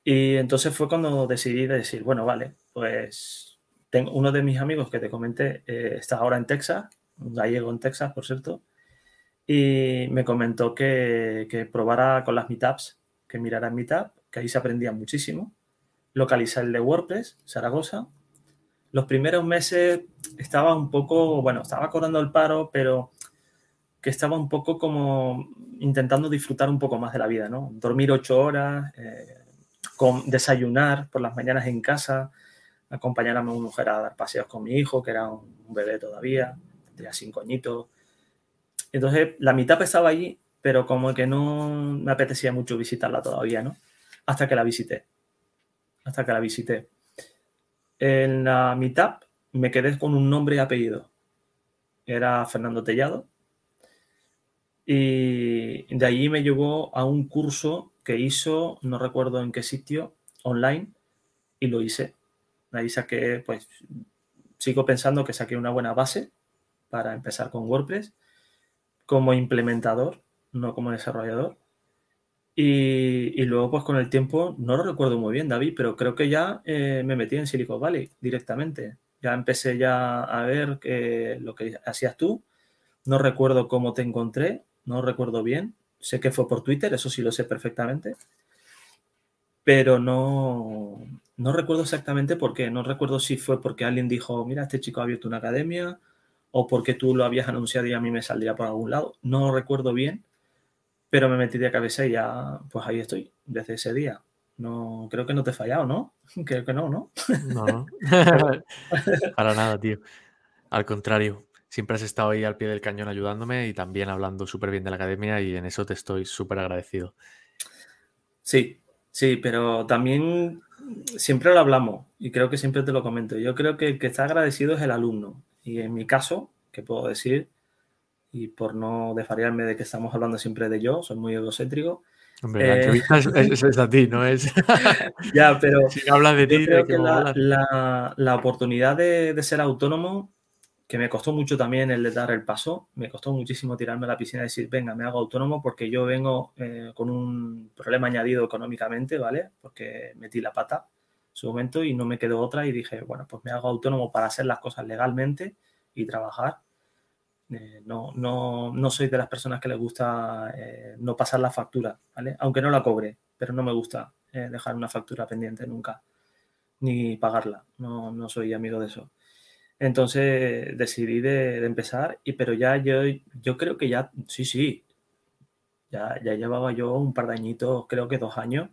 [SPEAKER 2] Y entonces fue cuando decidí decir, bueno, vale, pues tengo uno de mis amigos que te comenté, eh, está ahora en Texas, un gallego en Texas, por cierto, y me comentó que, que probara con las meetups, que mirara meetup, que ahí se aprendía muchísimo localizar el de WordPress, Zaragoza. Los primeros meses estaba un poco, bueno, estaba cobrando el paro, pero que estaba un poco como intentando disfrutar un poco más de la vida, ¿no? Dormir ocho horas, eh, desayunar por las mañanas en casa, acompañar a mi mujer a dar paseos con mi hijo, que era un, bebé todavía, tenía cinco añitos. Entonces, la mitad estaba allí, pero como que no me apetecía mucho visitarla todavía, ¿no? Hasta que la visité hasta que la visité. En la mitad me quedé con un nombre y apellido. Era Fernando Tellado. Y de allí me llevó a un curso que hizo, no recuerdo en qué sitio, online, y lo hice. Ahí saqué, pues, sigo pensando que saqué una buena base para empezar con WordPress como implementador, no como desarrollador. Y, luego, pues con el tiempo, no lo recuerdo muy bien, David, pero creo que ya eh, me metí en Silicon Valley directamente. ya empecé ya a ver lo que hacías tú. No recuerdo cómo te encontré, no recuerdo bien. Sé que fue por Twitter, eso sí lo sé perfectamente. Pero no, no recuerdo exactamente por qué. No recuerdo si fue porque alguien dijo, mira, este chico ha abierto una academia o porque tú lo habías anunciado y a mí me saldría por algún lado. No recuerdo bien, pero me metí de cabeza y ya, pues ahí estoy, desde ese día. No, creo que no te he fallado, ¿no? <laughs> Creo que no, ¿no?
[SPEAKER 1] No, <laughs> <laughs> para nada, tío. Al contrario, siempre has estado ahí al pie del cañón ayudándome y también hablando súper bien de la academia y en eso te estoy súper agradecido.
[SPEAKER 2] Sí, sí, pero también siempre lo hablamos y creo que siempre te lo comento. Yo creo que el que está agradecido es el alumno. Y en mi caso, que puedo decir, y por no desvariarme de que estamos hablando siempre de yo, soy muy egocéntrico,
[SPEAKER 1] Hombre, la eh, entrevista es, a ti, no es. <laughs>
[SPEAKER 2] ya, pero. <laughs>
[SPEAKER 1] Si de ti,
[SPEAKER 2] creo que la, la, oportunidad de, ser autónomo, que me costó mucho también el de dar el paso, me costó muchísimo tirarme a la piscina y decir, venga, me hago autónomo porque yo vengo eh, con un problema añadido económicamente, ¿vale? Porque metí la pata en su momento y no me quedó otra y dije, bueno, pues me hago autónomo para hacer las cosas legalmente y trabajar eh, no, no, no, soy de las personas que les gusta eh, no pasar la factura, ¿vale? Aunque no la cobre, pero no me gusta dejar una factura pendiente nunca, ni pagarla. No, no, soy amigo de eso. Entonces decidí de, empezar, y, pero ya yo, yo creo que ya, sí, sí, ya, ya llevaba yo un par de añitos, creo que dos años.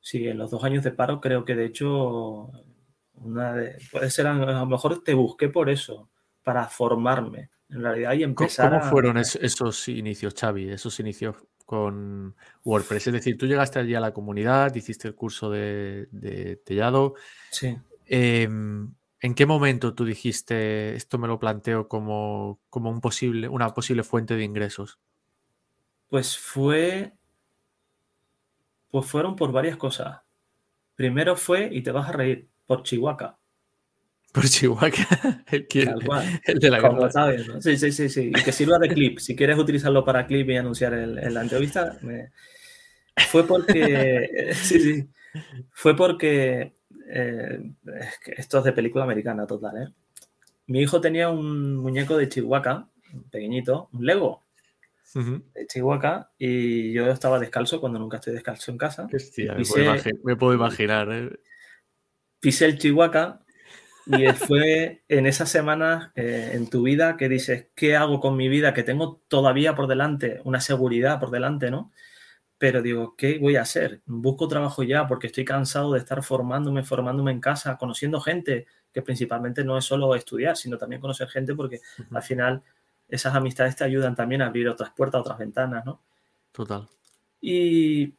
[SPEAKER 2] Sí, en los dos años de paro creo que de hecho, una de, puede ser, a lo mejor te busqué por eso, para formarme en realidad y empezar.
[SPEAKER 1] ¿Cómo fueron esos inicios, Xavi? Esos inicios con WordPress. Es decir, tú llegaste allí a la comunidad, hiciste el curso de, de Tellado.
[SPEAKER 2] Sí.
[SPEAKER 1] Em, ¿En qué momento tú dijiste esto me lo planteo como, como un posible, una posible fuente de ingresos?
[SPEAKER 2] Pues fue. Pues fueron por varias cosas. Primero fue, y te vas a reír, por Chihuahua.
[SPEAKER 1] Por Chihuahua, <laughs> el, el de la
[SPEAKER 2] Como sabes, Sí, sí, sí, sí. Y que sirva de clip. Si quieres utilizarlo para clip y anunciar en la entrevista, fue porque. <laughs> sí, sí. Fue porque. Eh, esto es de película americana total, ¿eh? Mi hijo tenía un muñeco de Chihuahua, pequeñito, un Lego de Chihuahua, y yo estaba descalzo cuando nunca estoy descalzo en casa.
[SPEAKER 1] me, puedo imaginar, ¿eh?
[SPEAKER 2] Pisé el Chihuahua y fue en esas semanas eh, en tu vida que dices, ¿qué hago con mi vida? Que tengo todavía por delante, una seguridad por delante, ¿no? Pero digo, ¿qué voy a hacer? Busco trabajo ya porque estoy cansado de estar formándome, formándome en casa, conociendo gente, que principalmente no es solo estudiar, sino también conocer gente porque al final esas amistades te ayudan también a abrir otras puertas, otras ventanas, ¿no?
[SPEAKER 1] Total.
[SPEAKER 2] Y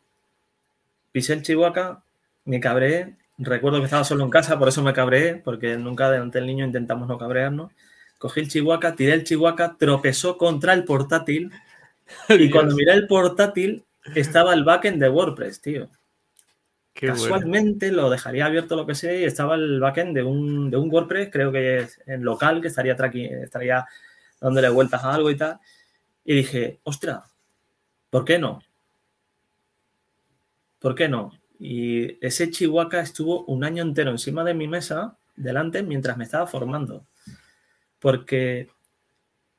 [SPEAKER 2] pisé el Chihuahua, me cabré, Recuerdo que estaba solo en casa, por eso me cabreé, porque nunca delante del niño intentamos no cabrearnos. Cogí el chihuahua, tiré el chihuahua, tropezó contra el portátil <laughs> y cuando miré el portátil estaba el backend de WordPress, tío. Casualmente lo dejaría abierto lo que sea y estaba el backend de un, de un WordPress, creo que es en local, que estaría, estaría dándole vueltas a algo y tal. Y dije, ostra, ¿por qué no? ¿Por qué no? Y ese Chihuahua estuvo un año entero encima de mi mesa, delante, mientras me estaba formando. Porque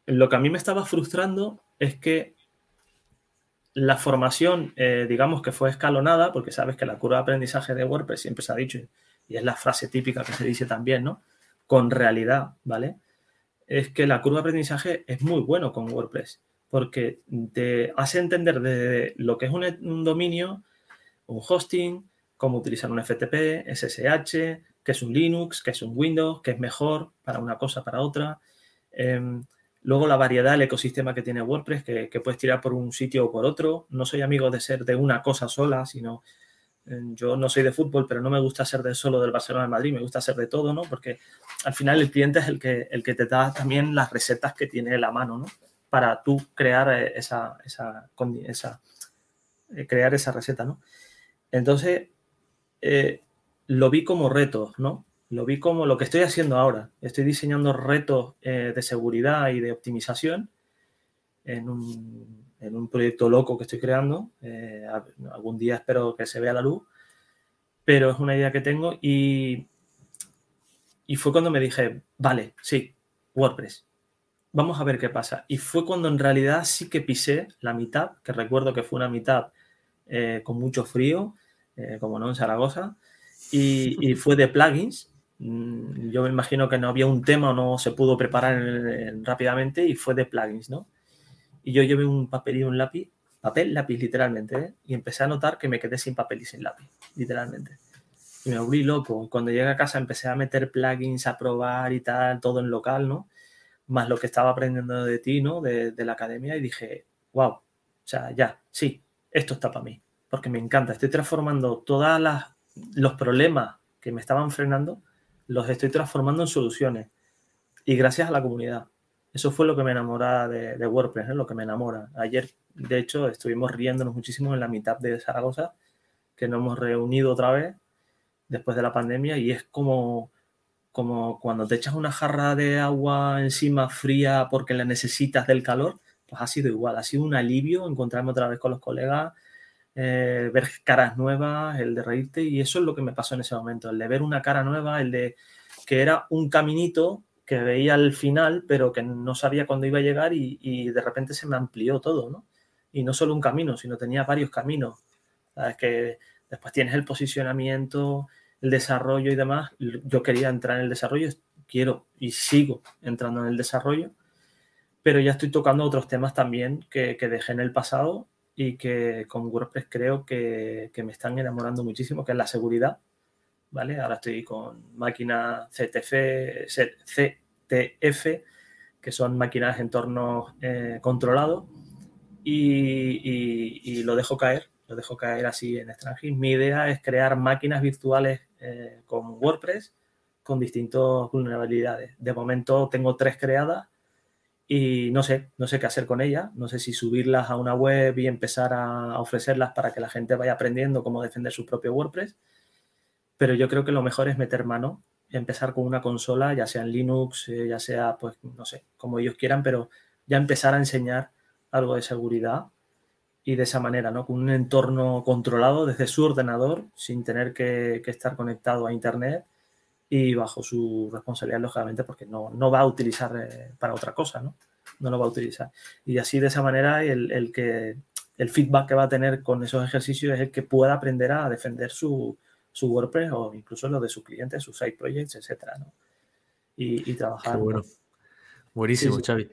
[SPEAKER 2] lo que a mí me estaba frustrando es que la formación, eh, digamos que fue escalonada, porque sabes que la curva de aprendizaje de WordPress siempre se ha dicho, y es la frase típica que se dice también, ¿no? Con realidad, ¿vale? Es que la curva de aprendizaje es muy bueno con WordPress, porque te hace entender de lo que es un dominio un hosting, cómo utilizar un FTP, SSH, qué es un Linux, qué es un Windows, qué es mejor para una cosa, para otra. Em, luego la variedad, el ecosistema que tiene WordPress, que, puedes tirar por un sitio o por otro. No soy amigo de ser de una cosa sola, sino em, yo no soy de fútbol, pero no me gusta ser de solo del Barcelona de Madrid, me gusta ser de todo, ¿no? Porque al final el cliente es el que, el que te da también las recetas que tiene la mano, ¿no? Para tú crear eh, esa, esa, eh, crear esa receta, ¿no? Entonces, eh, lo vi como retos, ¿no? Lo vi como lo que estoy haciendo ahora. Estoy diseñando retos eh, de seguridad y de optimización en un, proyecto loco que estoy creando. Eh, algún día espero que se vea la luz, pero es una idea que tengo y, y fue cuando me dije, vale, sí, WordPress. Vamos a ver qué pasa. Y fue cuando en realidad sí que pisé la mitad, que recuerdo que fue una mitad eh, con mucho frío, como no en Zaragoza, y, fue de plugins. Mm, yo me imagino que no había un tema o no se pudo preparar rápidamente y fue de plugins, ¿no? Y yo llevé un papel y un lápiz, papel, lápiz literalmente, ¿eh? y empecé a notar que me quedé sin papel y sin lápiz, literalmente. Y me volví loco. Cuando llegué a casa empecé a meter plugins, a probar y tal, todo en local, ¿no? Más lo que estaba aprendiendo de ti, ¿no? De, de la academia y dije, wow, o sea, ya, sí, esto está para mí, porque me encanta. Estoy transformando todos los problemas que me estaban frenando, los estoy transformando en soluciones. Y gracias a la comunidad. Eso fue lo que me enamora de, WordPress, lo que me enamora. Ayer, de hecho, estuvimos riéndonos muchísimo en la mitad de Zaragoza, que nos hemos reunido otra vez después de la pandemia y es como, como cuando te echas una jarra de agua encima fría porque la necesitas del calor, pues ha sido igual, ha sido un alivio encontrarme otra vez con los colegas, eh, ver caras nuevas, el de reírte y eso es lo que me pasó en ese momento, el de ver una cara nueva, el de que era un caminito que veía al final, pero que no sabía cuándo iba a llegar y, de repente se me amplió todo, ¿no? Y no solo un camino, sino tenía varios caminos. Es que después tienes el posicionamiento, el desarrollo y demás. Yo quería entrar en el desarrollo, quiero y sigo entrando en el desarrollo, pero ya estoy tocando otros temas también que, dejé en el pasado y que con WordPress creo que, que me están enamorando muchísimo, que es la seguridad ¿vale? Ahora estoy con máquinas CTF, CTF que son máquinas de entorno eh, controlado y, lo dejo caer, lo dejo caer así en extranjero. Mi idea es crear máquinas virtuales eh, con WordPress con distintas vulnerabilidades. De momento tengo tres creadas y no sé, no sé qué hacer con ellas. No sé si subirlas a una web y empezar a ofrecerlas para que la gente vaya aprendiendo cómo defender su propio WordPress pero yo creo que lo mejor es meter mano, empezar con una consola, ya sea en Linux, eh, ya sea, pues, no sé, como ellos quieran, pero ya empezar a enseñar algo de seguridad y de esa manera, ¿no? Con un entorno controlado desde su ordenador, sin tener que, estar conectado a Internet y bajo su responsabilidad, lógicamente, porque no, no va a utilizar eh, para otra cosa, ¿no? No lo va a utilizar. Y así, de esa manera, el, el, que, el feedback que va a tener con esos ejercicios es el que pueda aprender a defender su, su WordPress o incluso lo de sus clientes, sus side projects, etcétera, ¿no? Y, trabajar.
[SPEAKER 1] bueno. Buenísimo, Xavi.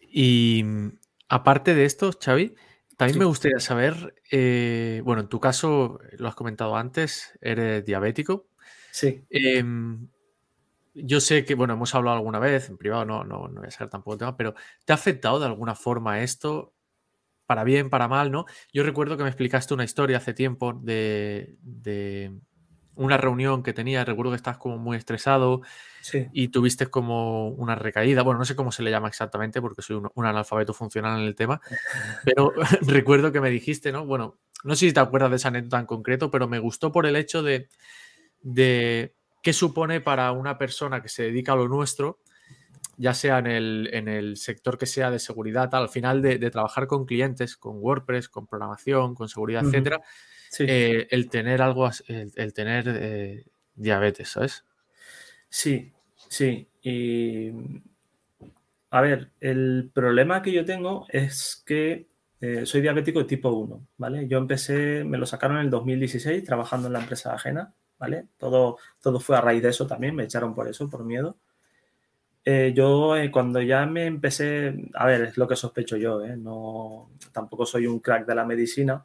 [SPEAKER 1] Y mm, aparte de esto, Xavi, también me gustaría saber, eh, bueno, en tu caso, lo has comentado antes, eres diabético.
[SPEAKER 2] Sí.
[SPEAKER 1] Em, yo sé que, bueno, hemos hablado alguna vez, en privado no, no, no voy a saber tampoco el tema, pero ¿te ha afectado de alguna forma esto? Para bien, para mal, ¿no? Yo recuerdo que me explicaste una historia hace tiempo de, una reunión que tenía, recuerdo que estás como muy estresado y tuviste como una recaída, bueno, no sé cómo se le llama exactamente porque soy un, analfabeto funcional en el tema, <laughs> pero <laughs> recuerdo que me dijiste, ¿no? Bueno, no sé si te acuerdas de esa anécdota en concreto, pero me gustó por el hecho de, de qué supone para una persona que se dedica a lo nuestro, ya sea en el, en el sector que sea de seguridad, al final de, trabajar con clientes, con WordPress, con programación, con seguridad, etcétera, eh, el tener algo, el, tener eh, diabetes, ¿sabes?
[SPEAKER 2] Sí, sí. Y a ver, el problema que yo tengo es que eh, soy diabético de tipo 1, ¿vale? Yo empecé, me lo sacaron en el 2016 trabajando en la empresa ajena, ¿vale? Todo, todo fue a raíz de eso también, me echaron por eso, por miedo. yo cuando ya me empecé, a ver, es lo que sospecho yo, no, tampoco soy un crack de la medicina,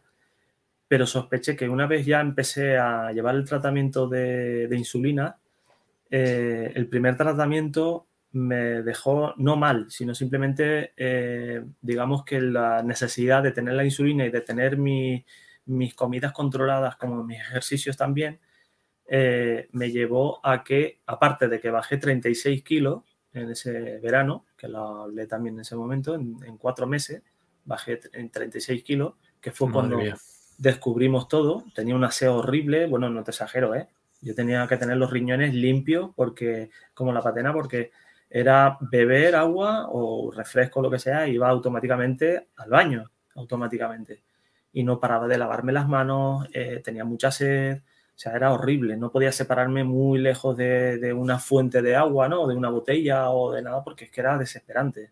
[SPEAKER 2] pero sospeché que una vez ya empecé a llevar el tratamiento de, insulina, eh, el primer tratamiento me dejó no mal, sino simplemente, eh, digamos que la necesidad de tener la insulina y de tener mis comidas controladas como mis ejercicios también, eh, me llevó a que, aparte de que bajé 36 kilos en ese verano, que lo hablé también en ese momento, en, cuatro meses, bajé en 36 kilos, que fue cuando descubrimos todo. Tenía un aseo horrible, bueno, no te exagero, ¿eh? Yo tenía que tener los riñones limpios porque, como la patena, porque era beber agua o refresco, lo que sea, iba automáticamente al baño, automáticamente. Y no paraba de lavarme las manos, eh, tenía mucha sed, O sea, era horrible. No podía separarme muy lejos de, una fuente de agua, ¿no? De una botella o de nada, porque es que era desesperante.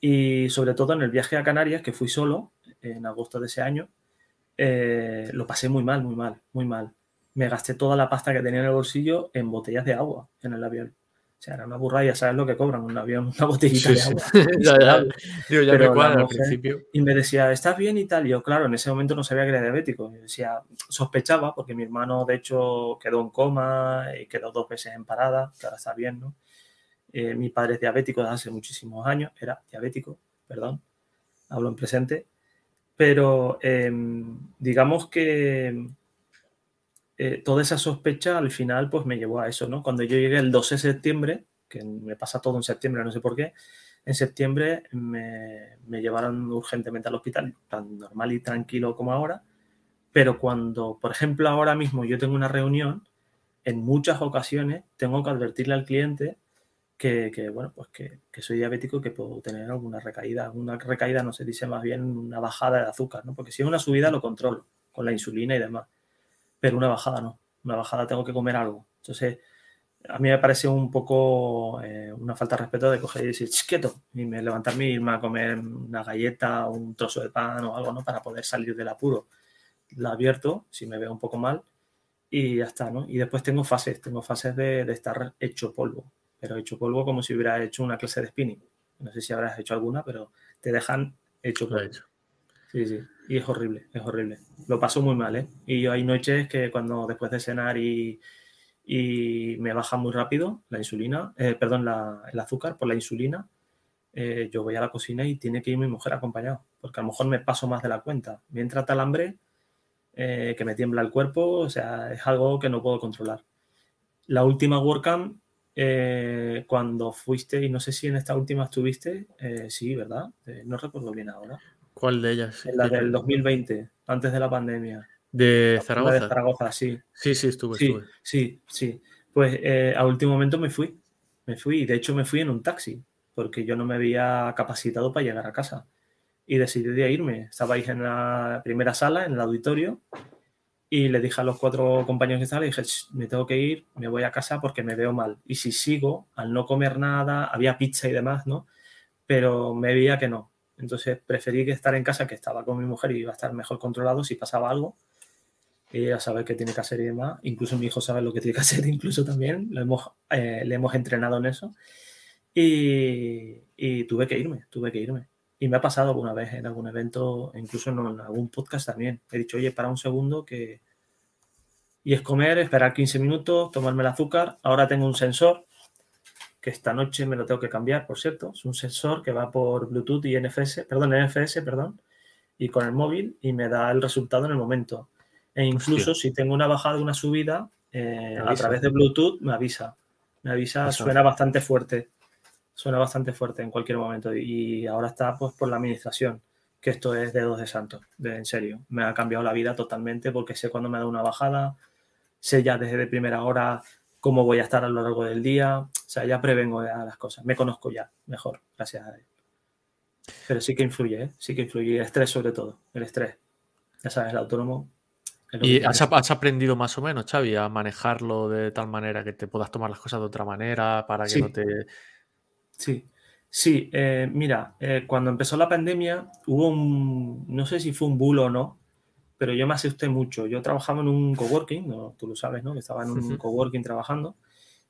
[SPEAKER 2] Y sobre todo en el viaje a Canarias, que fui solo en agosto de ese año, eh, lo pasé muy mal, muy mal, muy mal. Me gasté toda la pasta que tenía en el bolsillo en botellas de agua en el avión. O sea, era una burrada, ya sabes lo que cobran un avión, una botellita de agua. <laughs> <laughs> ya, me al principio. Y me decía, ¿estás bien y tal? Y yo, claro, en ese momento no sabía que era diabético. Yo decía, sospechaba, porque mi hermano, de hecho, quedó en coma y quedó dos veces en parada, que ahora está bien, ¿no? Eh, mi padre es diabético desde hace muchísimos años, era diabético, perdón, hablo en presente. Pero em, digamos que eh, toda esa sospecha al final pues me llevó a eso, ¿no? Cuando yo llegué el 12 de septiembre, que me pasa todo en septiembre, no sé por qué, en septiembre me, llevaron urgentemente al hospital, tan normal y tranquilo como ahora, pero cuando, por ejemplo, ahora mismo yo tengo una reunión, en muchas ocasiones tengo que advertirle al cliente que, bueno, pues que, soy diabético y que puedo tener alguna recaída. Una recaída no se dice más bien una bajada de azúcar, ¿no? Porque si es una subida lo controlo con la insulina y demás pero una bajada no. Una bajada tengo que comer algo. Entonces, a mí me parece un poco eh, una falta de respeto de coger y decir, quieto, y me levantarme y irme a comer una galleta o un trozo de pan o algo, ¿no? Para poder salir del apuro. La abierto, si me veo un poco mal, y ya está, ¿no? Y después tengo fases, tengo fases de, estar hecho polvo, pero hecho polvo como si hubiera hecho una clase de spinning. No sé si habrás hecho alguna, pero te dejan hecho polvo. Sí, sí. Y es horrible, es horrible. Lo paso muy mal, ¿eh? Y yo hay noches que cuando después de cenar y, y me baja muy rápido la insulina, eh, perdón, el azúcar por la insulina, eh, yo voy a la cocina y tiene que ir mi mujer acompañado, porque a lo mejor me paso más de la cuenta. Me entra tal hambre eh, que me tiembla el cuerpo, o sea, es algo que no puedo controlar. La última WordCamp, cuando fuiste, y no sé si en esta última estuviste, sí, ¿verdad? no recuerdo bien ahora.
[SPEAKER 1] ¿Cuál de ellas?
[SPEAKER 2] la del 2020, antes de la pandemia.
[SPEAKER 1] ¿De Zaragoza?
[SPEAKER 2] de Zaragoza, sí.
[SPEAKER 1] Sí, sí, estuve,
[SPEAKER 2] sí,
[SPEAKER 1] estuve.
[SPEAKER 2] Sí, sí. Pues eh, a último momento me fui. Me fui. De hecho, me fui en un taxi, porque yo no me había capacitado para llegar a casa. Y decidí de irme. Estabais en la primera sala, en el auditorio, y le dije a los cuatro compañeros que estaban, le dije, me tengo que ir, me voy a casa porque me veo mal. Y si sigo, al no comer nada, había pizza y demás, ¿no? Pero me veía que no, entonces preferí que estar en casa, que estaba con mi mujer y iba a estar mejor controlado si pasaba algo. Ella sabe qué tiene que hacer y demás. Incluso mi hijo sabe lo que tiene que <laughs> hacer, incluso también. Lo hemos, eh, le hemos entrenado en eso. Y, tuve que irme, tuve que irme. Y me ha pasado alguna vez en algún evento, incluso en, algún podcast también. He dicho, oye, para un segundo que... Y es comer, esperar 15 minutos, tomarme el azúcar. Ahora tengo un sensor que esta noche me lo tengo que cambiar, por cierto. Es un sensor que va por Bluetooth y NFS, perdón, NFS, perdón, y con el móvil y me da el resultado en el momento. E incluso si tengo una bajada, una subida, eh, a través de Bluetooth me avisa. Me avisa, suena bastante fuerte. Suena bastante fuerte en cualquier momento. Y ahora está pues por la administración, que esto es de dos de santo, de, en serio. Me ha cambiado la vida totalmente porque sé cuándo me da una bajada, sé ya desde primera hora cómo voy a estar a lo largo del día. O sea, ya prevengo a las cosas. Me conozco ya mejor, gracias a él. Pero sí que influye, ¿eh? sí que influye. El estrés sobre todo, el estrés. Ya sabes, el autónomo.
[SPEAKER 1] ¿Y has, aprendido más o menos, Xavi, a manejarlo de tal manera que te puedas tomar las cosas de otra manera para que no te...
[SPEAKER 2] Sí, sí. Eh, mira, eh, cuando empezó la pandemia hubo un, no sé si fue un bulo o no, pero yo me asusté mucho. Yo trabajaba en un coworking, ¿no? tú lo sabes, ¿no? Que estaba en un coworking trabajando.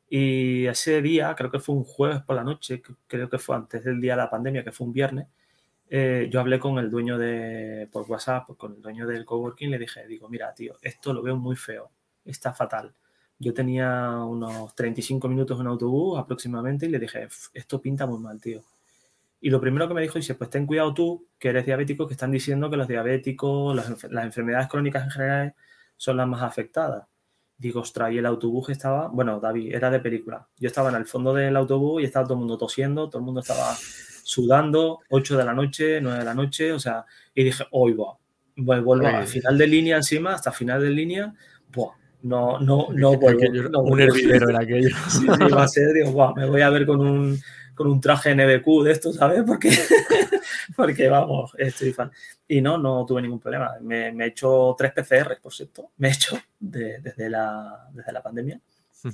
[SPEAKER 2] Y ese día, creo que fue un jueves por la noche, creo que fue antes del día de la pandemia, que fue un viernes, eh, yo hablé con el dueño de, por WhatsApp, con el dueño del coworking, le dije, digo, mira, tío, esto lo veo muy feo, está fatal. Yo tenía unos 35 minutos en autobús aproximadamente y le dije, esto pinta muy mal, tío. Y lo primero que me dijo, dice, pues ten cuidado tú, que eres diabético, que están diciendo que los diabéticos, las, enfermedades crónicas en general son las más afectadas. Digo, ostras, y el autobús estaba, bueno, David, era de película. Yo estaba en el fondo del autobús y estaba todo el mundo tosiendo, todo el mundo estaba sudando, 8 de la noche, 9 de la noche, o sea, y dije, hoy va, vuelvo al final de línea encima, hasta final de línea, buah, no, no, <laughs> no vuelvo.
[SPEAKER 1] un hervidero era aquello. <laughs>
[SPEAKER 2] Sí, sí, va a ser, digo, buah, me voy a ver con un con un traje NBQ de esto, ¿sabes? Porque, <laughs> porque vamos, estoy fan. Y no, no tuve ningún problema. Me, he hecho tres PCR, por cierto. Me he hecho desde, la, desde la pandemia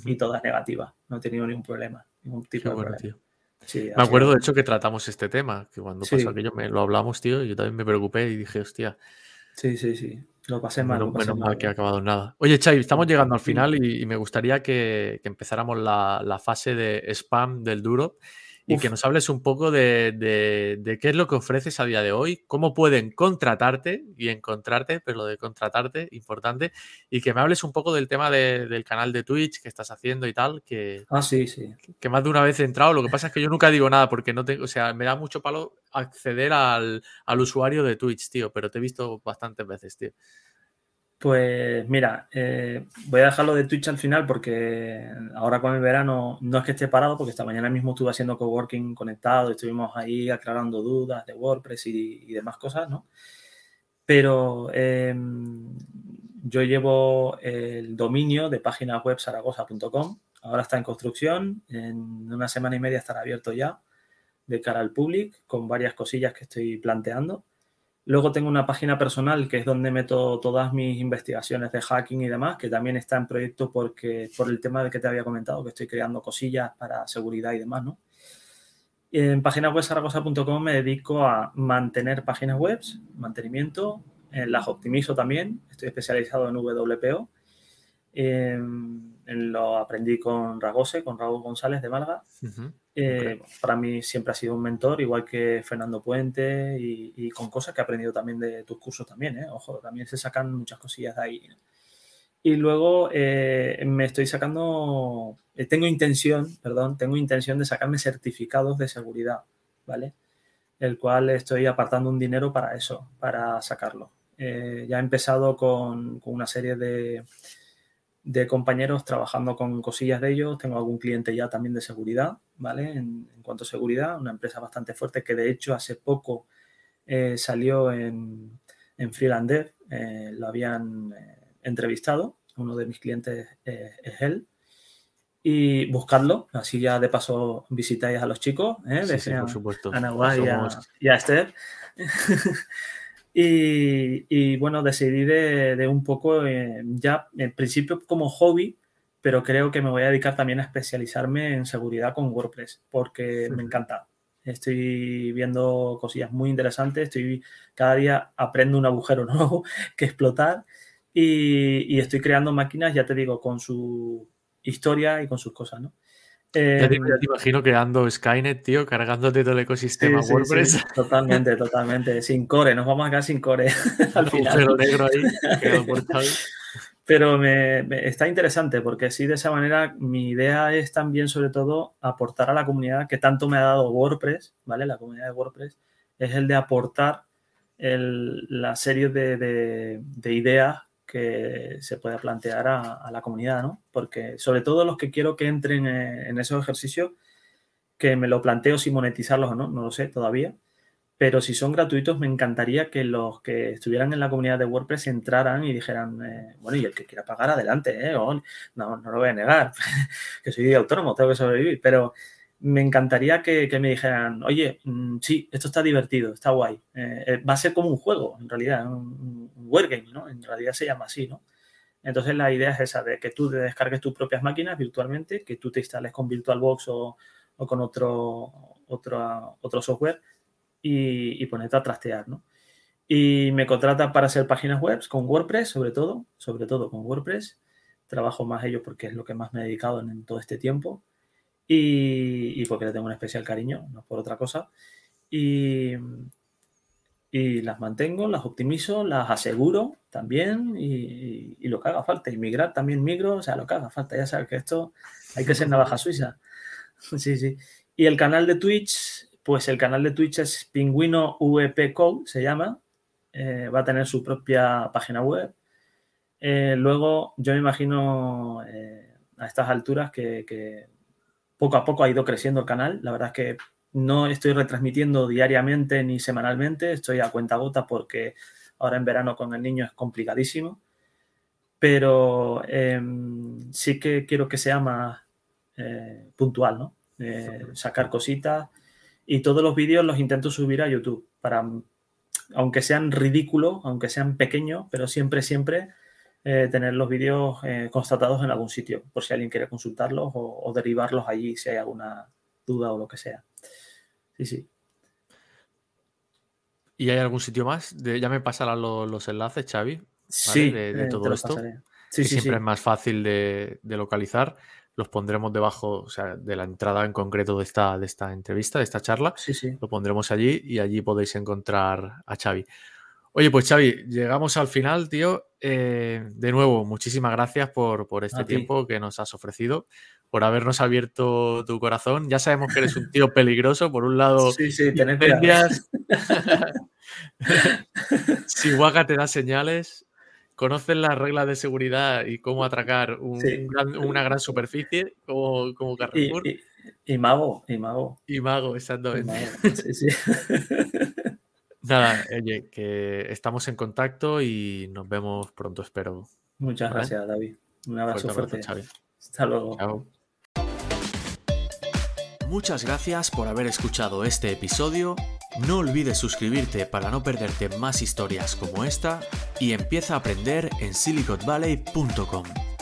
[SPEAKER 2] y todas negativas. No he tenido ningún problema, ningún tipo de problema.
[SPEAKER 1] me acuerdo, de hecho, que tratamos este tema, que cuando pasó aquello me, lo hablamos, tío, y yo también me preocupé y dije, hostia.
[SPEAKER 2] Sí, sí, sí. Lo pasé mal.
[SPEAKER 1] Menos, mal que ha acabado nada. Oye, Chay, estamos llegando al final y, me gustaría que, empezáramos la, la, fase de spam del duro y que nos hables un poco de, qué es lo que ofreces a día de hoy, cómo pueden contratarte y encontrarte, pero lo de contratarte, importante, y que me hables un poco del tema del canal de Twitch que estás haciendo y tal, que,
[SPEAKER 2] ah, sí, sí.
[SPEAKER 1] que más de una vez he entrado, lo que pasa es que yo nunca digo nada porque no tengo, o sea, me da mucho palo acceder al, al usuario de Twitch, tío, pero te he visto bastantes veces, tío.
[SPEAKER 2] Pues mira, eh, voy a dejarlo de Twitch al final porque ahora con el verano no es que esté parado, porque esta mañana mismo estuve haciendo coworking conectado, estuvimos ahí aclarando dudas de WordPress y, demás cosas, ¿no? Pero em, yo llevo el dominio de página web zaragoza.com, ahora está en construcción, en una semana y media estará abierto ya de cara al público con varias cosillas que estoy planteando. Luego tengo una página personal que es donde meto todas mis investigaciones de hacking y demás, que también está en proyecto porque, por el tema de que te había comentado, que estoy creando cosillas para seguridad y demás, ¿no? En páginaswebsaragosa.com me dedico a mantener páginas web, mantenimiento, las optimizo también, estoy especializado en WPO. lo aprendí con Ragose, con Raúl González de Málaga. Eh, para mí siempre ha sido un mentor, igual que Fernando Puente y, con cosas que he aprendido también de tus cursos también, ¿eh? Ojo, también se sacan muchas cosillas de ahí. Y luego eh, me estoy sacando, tengo intención, perdón, tengo intención de sacarme certificados de seguridad, ¿vale? El cual estoy apartando un dinero para eso, para sacarlo. ya he empezado con una serie de, de compañeros trabajando con cosillas de ellos. Tengo algún cliente ya también de seguridad, ¿vale? En, cuanto a seguridad, una empresa bastante fuerte que de hecho hace poco eh, salió en, en eh, lo habían eh, entrevistado, uno de mis clientes es él. Y buscarlo, así ya de paso visitáis a los chicos, ¿eh?
[SPEAKER 1] Sí, por supuesto.
[SPEAKER 2] A y a, Esther. <laughs> Y, bueno, decidí de, un poco, eh, ya en principio como hobby, pero creo que me voy a dedicar también a especializarme en seguridad con WordPress, porque me encanta. Estoy viendo cosillas muy interesantes, estoy cada día aprendo un agujero <laughs> nuevo que explotar y, y estoy creando máquinas, ya te digo, con su historia y con sus cosas, ¿no?
[SPEAKER 1] ya, te, em, imagino creando Skynet, tío, cargándote todo el ecosistema WordPress. <laughs>
[SPEAKER 2] totalmente, totalmente. Sin core, nos vamos a quedar sin core <laughs> al final. negro ahí, Pero me, está interesante porque sí, de esa manera, mi idea es también, sobre todo, aportar a la comunidad que tanto me ha dado WordPress, ¿vale? La comunidad de WordPress, es el de aportar la serie de, de ideas que se pueda plantear a, la comunidad, ¿no? Porque sobre todo los que quiero que entren en, esos ejercicios, que me lo planteo si monetizarlos o no, no lo sé todavía, pero si son gratuitos me encantaría que los que estuvieran en la comunidad de WordPress entraran y dijeran, eh, bueno, y el que quiera pagar adelante, ¿eh? no, no lo voy a negar, <laughs> que soy autónomo, tengo que sobrevivir, pero me encantaría que, me dijeran, oye, mm, sí, esto está divertido, está guay. Eh, eh, va a ser como un juego, en realidad, un, un wargame, ¿no? En realidad se llama así, ¿no? Entonces la idea es esa, de que tú descargues tus propias máquinas virtualmente, que tú te instales con VirtualBox o, o con otro, otro, otro software y, y ponerte a trastear, ¿no? Y me contrata para hacer páginas web con WordPress, sobre todo, sobre todo con WordPress. Trabajo más ello porque es lo que más me he dedicado en todo este tiempo y, porque le tengo un especial cariño, no por otra cosa. Y, y las mantengo, las optimizo, las aseguro también y, lo que haga falta. Y migrar también migro, o sea, lo que haga falta. Ya sabes que esto hay que ser navaja suiza. <laughs> Sí, sí. Y el canal de Twitch, pues el canal de Twitch es Pingüino VP Code, se llama. Eh, va a tener su propia página web. Eh, luego, yo me imagino eh, a estas alturas que, que poco a poco ha ido creciendo el canal. La verdad es que no estoy retransmitiendo diariamente ni semanalmente, estoy a cuenta gota porque ahora en verano con el niño es complicadísimo. Pero em, sí que quiero que sea más puntual, ¿no? sacar cositas y todos los vídeos los intento subir a YouTube para, aunque sean ridículos, aunque sean pequeños, pero siempre, siempre eh, tener los vídeos eh, constatados en algún sitio, por si alguien quiere consultarlos o, derivarlos allí si hay alguna duda o lo que sea. Sí, sí.
[SPEAKER 1] ¿Y hay algún sitio más? ya me pasarán los, enlaces, Xavi.
[SPEAKER 2] Sí,
[SPEAKER 1] de, todo esto. Sí, siempre es más fácil de, de localizar los pondremos debajo, o sea, de la entrada en concreto de esta, de esta entrevista, de esta charla.
[SPEAKER 2] Sí, sí.
[SPEAKER 1] Lo pondremos allí y allí podéis encontrar a Xavi. Oye, pues Xavi, llegamos al final, tío. Eh, de nuevo, muchísimas gracias por, este tiempo que nos has ofrecido, por habernos abierto tu corazón. Ya sabemos que eres un tío peligroso. Por un lado,
[SPEAKER 2] sí, sí, <laughs>
[SPEAKER 1] si Waka te da señales, conocen las reglas de seguridad y cómo atracar una gran superficie como, como Carrefour.
[SPEAKER 2] Y, mago, y mago.
[SPEAKER 1] Y mago, exactamente. <laughs> Sí, sí. <laughs> Nada, oye, que estamos en contacto y nos vemos pronto, espero.
[SPEAKER 2] Muchas gracias, David. Un abrazo fuerte. Hasta luego. Chao.
[SPEAKER 1] Muchas gracias por haber escuchado este episodio. No olvides suscribirte para no perderte más historias como esta y empieza a aprender en siliconvalley.com.